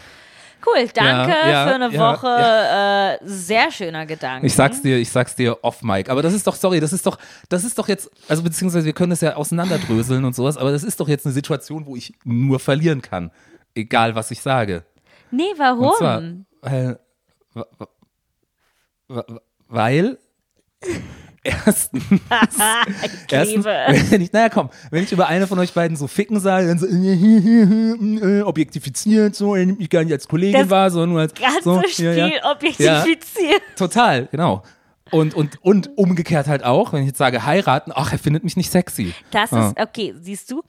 Cool, danke Ja, ja, für eine ja, Woche. Äh, sehr schöner Gedanke. Ich sag's dir, ich sag's dir off Mic. Aber das ist doch, sorry, das ist doch, das ist doch jetzt, also beziehungsweise wir können das ja auseinanderdröseln und sowas, aber das ist doch jetzt eine Situation, wo ich nur verlieren kann. Egal, was ich sage. Nee, warum? zwar, weil, wa- wa- wa- weil, [laughs] erstens, [laughs] ich [laughs] erstens, wenn ich, naja, komm, wenn ich über eine von euch beiden so ficken sage, dann so, äh, objektifiziert, so, er nimmt mich gar nicht als Kollegin Das wahr, sondern nur als, Ganze so, Spiel ja, ja. objektifiziert. Total, genau. Und, und, und umgekehrt halt auch, wenn ich jetzt sage heiraten, ach, er findet mich nicht sexy. Das Ja. ist, okay, siehst du,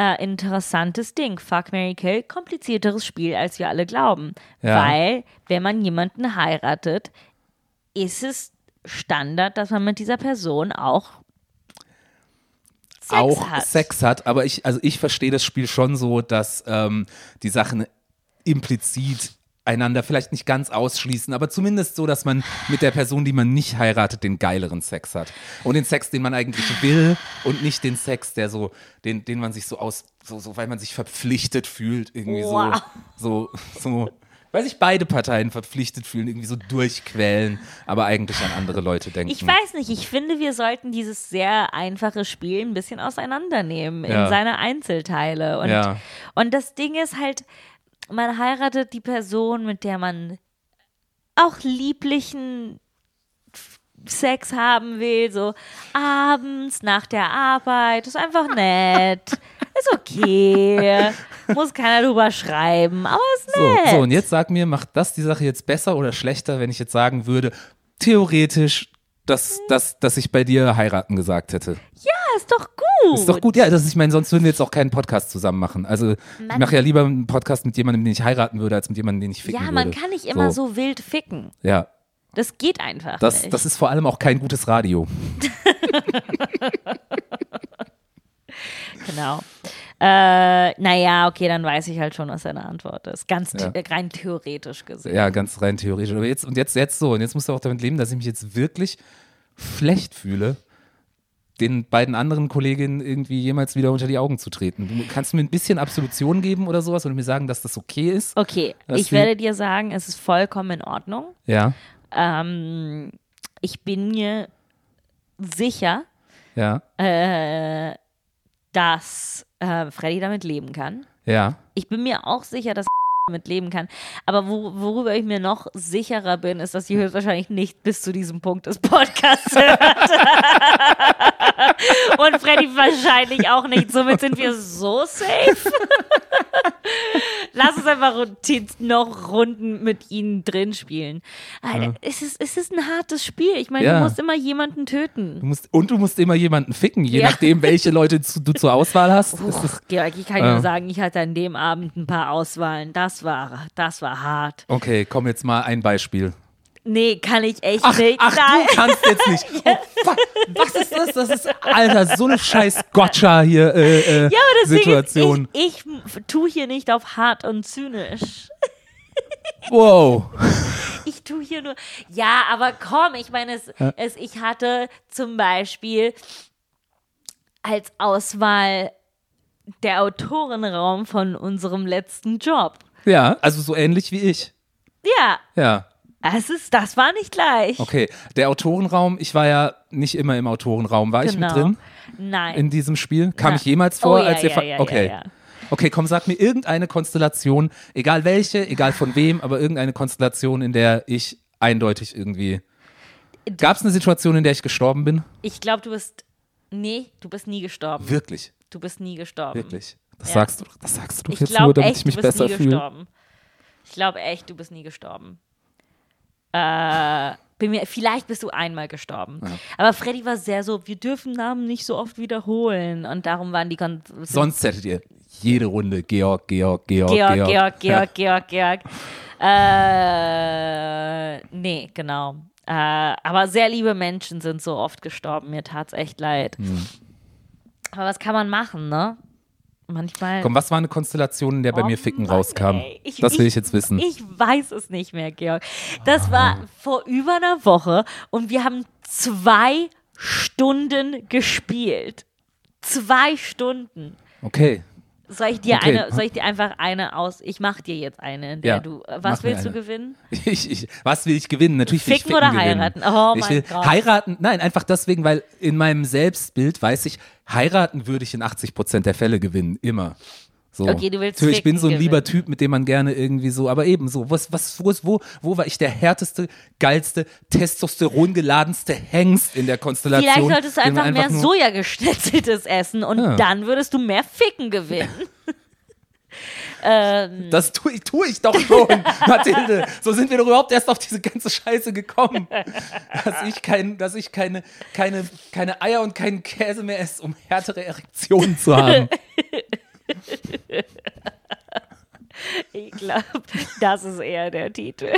äh, interessantes Ding. Fuck, Mary Kill, komplizierteres Spiel, als wir alle glauben. Ja. Weil, wenn man jemanden heiratet, ist es Standard, dass man mit dieser Person auch Sex auch hat. Sex hat, aber ich, also ich verstehe das Spiel schon so, dass ähm, die Sachen implizit einander vielleicht nicht ganz ausschließen, aber zumindest so, dass man mit der Person, die man nicht heiratet, den geileren Sex hat. Und den Sex, den man eigentlich will und nicht den Sex, der so, den, den man sich so aus, so, so, weil man sich verpflichtet fühlt, irgendwie Wow. so, so, so, weil sich beide Parteien verpflichtet fühlen, irgendwie so durchquälen, aber eigentlich an andere Leute denken. Ich weiß nicht, ich finde, wir sollten dieses sehr einfache Spiel ein bisschen auseinandernehmen Ja. in seine Einzelteile. Und, Ja. und das Ding ist halt, man heiratet die Person, mit der man auch lieblichen Sex haben will, so abends nach der Arbeit, ist einfach nett, [laughs] ist okay, [laughs] muss keiner drüber schreiben, aber ist So, nett. so, und jetzt sag mir, macht das die Sache jetzt besser oder schlechter, wenn ich jetzt sagen würde, theoretisch, dass, dass, dass ich bei dir heiraten gesagt hätte? Ja, ist doch gut. Ist doch gut, ja. Das ist, ich meine, sonst würden wir jetzt auch keinen Podcast zusammen machen. Also, ich Man- mache ja lieber einen Podcast mit jemandem, den ich heiraten würde, als mit jemandem, den ich ficken Ja, würde. man kann nicht immer so, wild ficken. Ja, Das geht einfach das, nicht. das ist vor allem auch kein gutes Radio. [laughs] [laughs] Genau. Äh, naja, okay, dann weiß ich halt schon, was deine Antwort ist. Ganz Ja. the- rein theoretisch gesehen. Ja, ganz rein theoretisch. Aber jetzt, und jetzt, jetzt so, und jetzt musst du auch damit leben, dass ich mich jetzt wirklich schlecht fühle, den beiden anderen Kolleginnen irgendwie jemals wieder unter die Augen zu treten. Du kannst mir ein bisschen Absolution geben oder sowas und mir sagen, dass das okay ist. Okay, ich werde dir sagen, es ist vollkommen in Ordnung. Ja, Ähm, ich bin mir sicher, ja, äh, dass äh, Freddy damit leben kann. ja. Ich bin mir auch sicher, dass [laughs] damit leben kann. Aber wo, worüber ich mir noch sicherer bin, ist, dass sie höchstwahrscheinlich nicht bis zu diesem Punkt des Podcasts [laughs] hört. [laughs] Und Freddy wahrscheinlich auch nicht. Somit sind wir so safe. Lass uns einfach noch Runden mit ihnen drin spielen. Alter, es, ist, es ist ein hartes Spiel. Ich meine, Ja. du musst immer jemanden töten. Du musst, und du musst immer jemanden ficken, je Ja. nachdem, welche Leute zu, du zur Auswahl hast. Uch, das, Georg, ich kann Ja. nur sagen, ich hatte an dem Abend ein paar Auswahlen. Das war, das war hart. okay, komm jetzt mal ein Beispiel. Nee, kann ich echt Ach, nicht. ach Nein. du kannst jetzt nicht. [laughs] Oh, fuck. Ist das? Das ist, Alter, so eine scheiß Gotcha hier äh, äh, Ja, Situation. ich, ich f- tu hier nicht auf hart und zynisch. Wow. Ich tu hier nur, ja, aber komm, ich meine, es, es, ich hatte zum Beispiel als Auswahl der Autorenraum von unserem letzten Job. Ja, also so ähnlich wie ich. Ja, Ja, es ist, das war nicht leicht. okay. Der Autorenraum, ich war ja nicht immer im Autorenraum. War ich mit Genau. drin Nein. in diesem Spiel? Kam Ja. ich jemals Oh, vor, ja, als ihr ja, ver- ja, ja, Okay. Okay, komm, sag mir irgendeine Konstellation, egal welche, egal von wem, aber irgendeine Konstellation, in der ich eindeutig irgendwie. Gab es eine Situation, in der ich gestorben bin? ich glaube, du bist, nee, du bist nie gestorben. Wirklich, Du bist nie gestorben. wirklich. Das Ja. sagst du doch, das sagst du Ich jetzt nur, glaube damit echt, ich mich du bist besser nie fühle. gestorben. Ich glaube echt, du bist nie gestorben. Äh, bin mir, vielleicht bist du einmal gestorben. Aber Freddy war sehr so, wir dürfen Namen nicht so oft wiederholen. Und darum waren die Kon Sonst hättet ihr jede Runde Georg, Georg, Georg, Georg, Georg. Georg, Ja. Georg, Georg, Georg. Äh, nee, genau. Äh, aber sehr liebe Menschen sind so oft gestorben. Mir tat's echt leid. Hm. Aber was kann man machen, ne? Manchmal. Komm, was war eine Konstellation, in der bei Oh mir Ficken Mann, rauskam? Ich- das will ich ich- jetzt wissen. Ich weiß es nicht mehr, Georg. Das war vor über einer Woche und wir haben zwei Stunden gespielt. Zwei Stunden. okay. Soll ich dir Okay. eine, soll ich dir einfach eine aus, ich mach dir jetzt eine, in der Ja, du, was willst du gewinnen? [laughs] Ich, ich, was will ich gewinnen? Natürlich will ich Ficken ficken oder gewinnen. heiraten? Oh mein will Gott. heiraten, nein, einfach deswegen, weil in meinem Selbstbild weiß ich, heiraten würde ich in 80 Prozent der Fälle gewinnen, immer. So. Okay, du willst ich bin so ein lieber gewinnen. Typ, mit dem man gerne irgendwie so, aber eben so, was, was, wo, ist, wo, wo war ich der härteste, geilste, testosterongeladenste Hengst in der Konstellation? Vielleicht solltest du man einfach mehr Sojageschnetzeltes essen und Ja. dann würdest du mehr Ficken gewinnen. [laughs] ähm, Das tue ich, tue ich doch schon, [laughs] Mathilde. So sind wir doch überhaupt erst auf diese ganze Scheiße gekommen. Dass ich, kein, dass ich keine, keine, keine Eier und keinen Käse mehr esse, um härtere Erektionen zu haben. [laughs] Ich glaube, das ist eher der Titel. [laughs]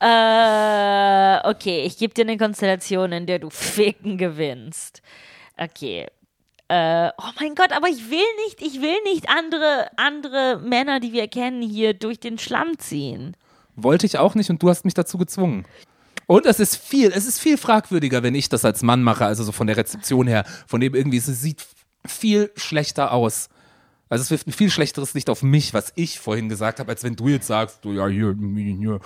äh, okay, ich gebe dir eine Konstellation, in der du Ficken gewinnst. Okay. Äh, oh mein Gott, aber ich will nicht, ich will nicht andere, andere Männer, die wir kennen, hier durch den Schlamm ziehen. Wollte ich auch nicht und du hast mich dazu gezwungen. Und es ist viel, es ist viel fragwürdiger, wenn ich das als Mann mache, also so von der Rezeption her, von dem irgendwie, es sieht viel schlechter aus. Also es wirft ein viel schlechteres Licht auf mich, was ich vorhin gesagt habe, als wenn du jetzt sagst, du ja hier, hier.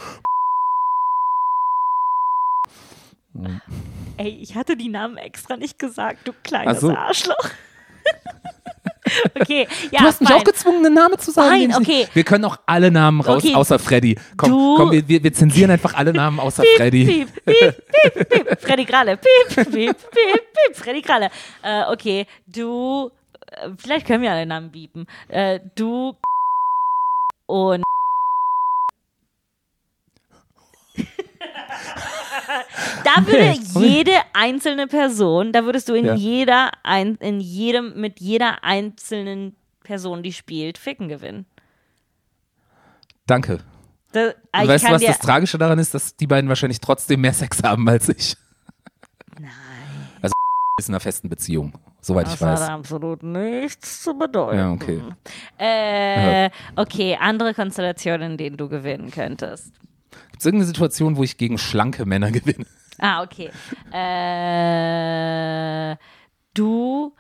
Ey, ich hatte die Namen extra nicht gesagt, du kleines so. Arschloch. [laughs] okay, ja, Du hast mich fein. auch gezwungen, einen Namen zu sagen. Ich okay. Wir können auch alle Namen raus, Okay. außer Freddy. Komm, Du- komm wir, wir, zensieren einfach alle Namen [laughs] außer Freddy. Piep, piep, piep, piep. Freddy Kralle. Piep, piep, piep, piep. Freddy Kralle. Äh, okay, du. äh, Vielleicht können wir alle Namen biepen. Äh, du. Und. [laughs] [laughs] Da würde Okay. jede einzelne Person, da würdest du in Ja. jeder, ein, in jedem, mit jeder einzelnen Person, die spielt, ficken gewinnen. Danke. Da, Und ich weißt du, was das Tragische daran ist, dass die beiden wahrscheinlich trotzdem mehr [laughs] Sex haben als ich. Nein. [laughs] Ist in einer festen Beziehung, soweit ich Das hat weiß. absolut nichts zu bedeuten. Ja, okay. Äh, okay, andere Konstellationen, in denen du gewinnen könntest. Gibt es irgendeine Situation, wo ich gegen schlanke Männer [laughs] gewinne? Ah, okay. Äh, du,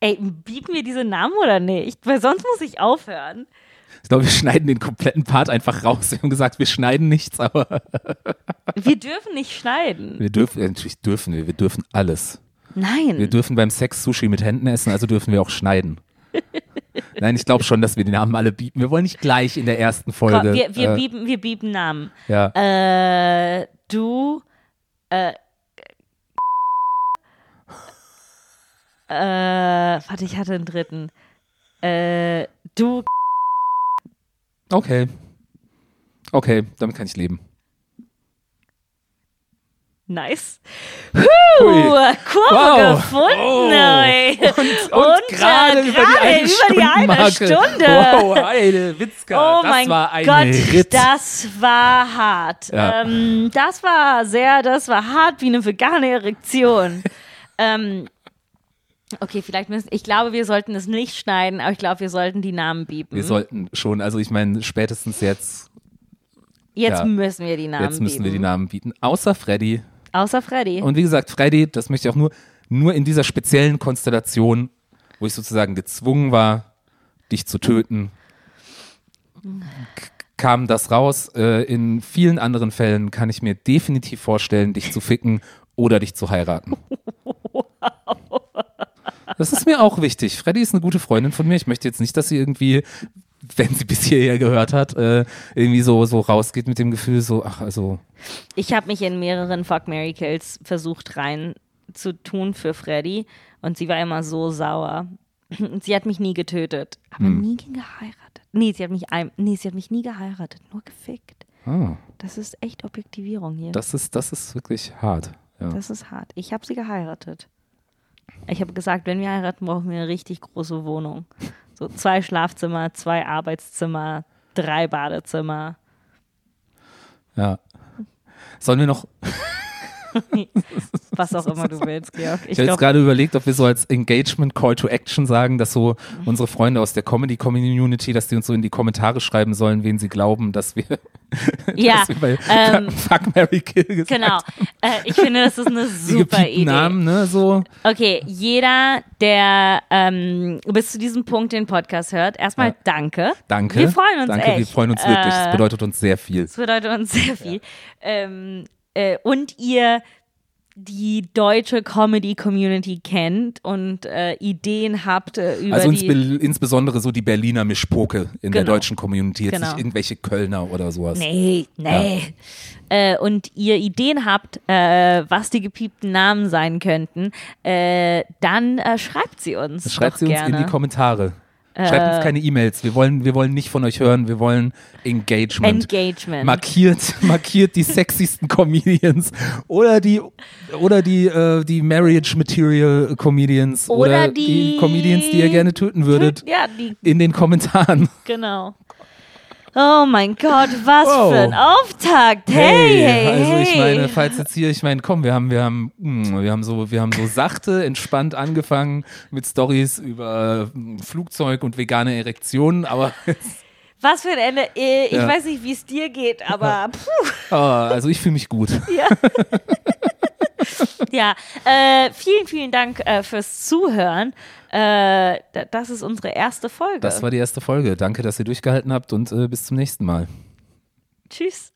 ey, bieten wir diese Namen oder nicht? Weil sonst muss ich aufhören. Ich glaube, wir schneiden den kompletten Part einfach raus. Wir haben gesagt, wir schneiden nichts, aber [laughs] Wir dürfen nicht schneiden. wir dürfen, natürlich dürfen wir, wir dürfen alles. Nein. Wir dürfen beim Sex Sushi mit Händen essen, also dürfen wir auch schneiden. [laughs] Nein, ich glaube schon, dass wir die Namen alle bieten. Wir wollen nicht gleich in der ersten Folge. Komm, wir, wir, äh, bieben, wir bieben Namen. ja. Äh, du, äh, äh, warte, ich hatte einen dritten. Äh, du, Okay. Okay, damit kann ich leben. Nice. Huh, Kurve Wow. gefunden. Oh. [laughs] Und, Und, gerade äh, über die gerade eine über die eine Stundenmarke. Stunde. Wow, eine Witzka. Oh das mein war ein Gott, Ritt. das war hart. Ja. Ähm, das war sehr, das war hart wie eine vegane Erektion. [laughs] ähm, okay, vielleicht müssen, ich glaube, wir sollten es nicht schneiden, aber ich glaube, wir sollten die Namen bieben. wir sollten schon, also ich meine, spätestens jetzt, Jetzt ja. müssen wir die Namen jetzt müssen bieben. wir die Namen bieten. Außer Freddy. Außer Freddy. Und wie gesagt, Freddy, das möchte ich auch nur, nur in dieser speziellen Konstellation, wo ich sozusagen gezwungen war, dich zu töten, kam das raus. Äh, in vielen anderen Fällen kann ich mir definitiv vorstellen, dich zu ficken oder dich zu heiraten. [laughs] Das ist mir auch wichtig. Freddy ist eine gute Freundin von mir. Ich möchte jetzt nicht, dass sie irgendwie, wenn sie bis hierher gehört hat, äh, irgendwie so, so rausgeht mit dem Gefühl, so, ach, also, Ich habe mich in mehreren Fuck Mary Kills versucht rein zu tun für Freddy und sie war immer so sauer. Sie hat mich nie getötet, aber Hm. nie geheiratet. Nee, sie hat mich ein, nee, sie hat mich nie geheiratet, nur gefickt. ah, Das ist echt Objektivierung hier. das ist, das ist wirklich hart. Ja. Das ist hart. Ich habe sie geheiratet. Ich habe gesagt, wenn wir heiraten, brauchen wir eine richtig große Wohnung. So zwei Schlafzimmer, zwei Arbeitszimmer, drei Badezimmer. Ja. Sollen wir noch, [laughs] [laughs] Was auch immer du [laughs] willst, Georg. Ich ich habe jetzt gerade überlegt, ob wir so als Engagement Call to Action sagen, dass so unsere Freunde aus der Comedy Community, dass die uns so in die Kommentare schreiben sollen, wen sie glauben, dass wir, [laughs] ja, dass wir bei ähm, [laughs] Fuck Mary Kill gesagt genau. Äh, ich finde, das ist eine super Idee. Namen, ne, so. Okay, jeder, der ähm, bis zu diesem Punkt den Podcast hört, erstmal Ja. danke. Danke. Wir freuen uns Danke, echt. wir freuen uns wirklich. Das Äh, bedeutet uns sehr viel. Das bedeutet uns sehr viel. Ähm, äh, und ihr die deutsche Comedy-Community kennt und äh, Ideen habt äh, über Also die. insbe insbesondere so die Berliner Mischpoke in der Genau. deutschen Community, jetzt Genau. nicht irgendwelche Kölner oder sowas. Nee, nee. Äh, und ihr Ideen habt, äh, was die gepiepten Namen sein könnten, äh, dann äh, schreibt sie uns. Schreibt doch sie uns gerne. In die Kommentare. Schreibt uns keine E-Mails. Wir wollen, wir wollen nicht von euch hören. Wir wollen Engagement. Engagement. markiert, [laughs] markiert die sexiesten Comedians oder die oder die äh, die Marriage Material Comedians Oder oder, die- die Comedians, die ihr gerne töten würdet, ja, die, in den Kommentaren. genau. Oh mein Gott, was Wow. für ein Auftakt. Hey, hey, also ich hey. meine, falls jetzt hier, ich meine, komm, wir haben, wir haben, mm, wir haben so, wir haben so sachte, entspannt angefangen mit Stories über mm, Flugzeug und vegane Erektionen, aber [laughs] Was für ein Ende. Äh, Ich Ja. weiß nicht, wie es dir geht, aber [laughs] puh. ah, also ich fühle mich gut. Ja, [laughs] äh, vielen, vielen Dank äh, fürs Zuhören. Äh, da- das ist unsere erste Folge. Das war die erste Folge. Danke, dass ihr durchgehalten habt und äh, bis zum nächsten Mal. Tschüss.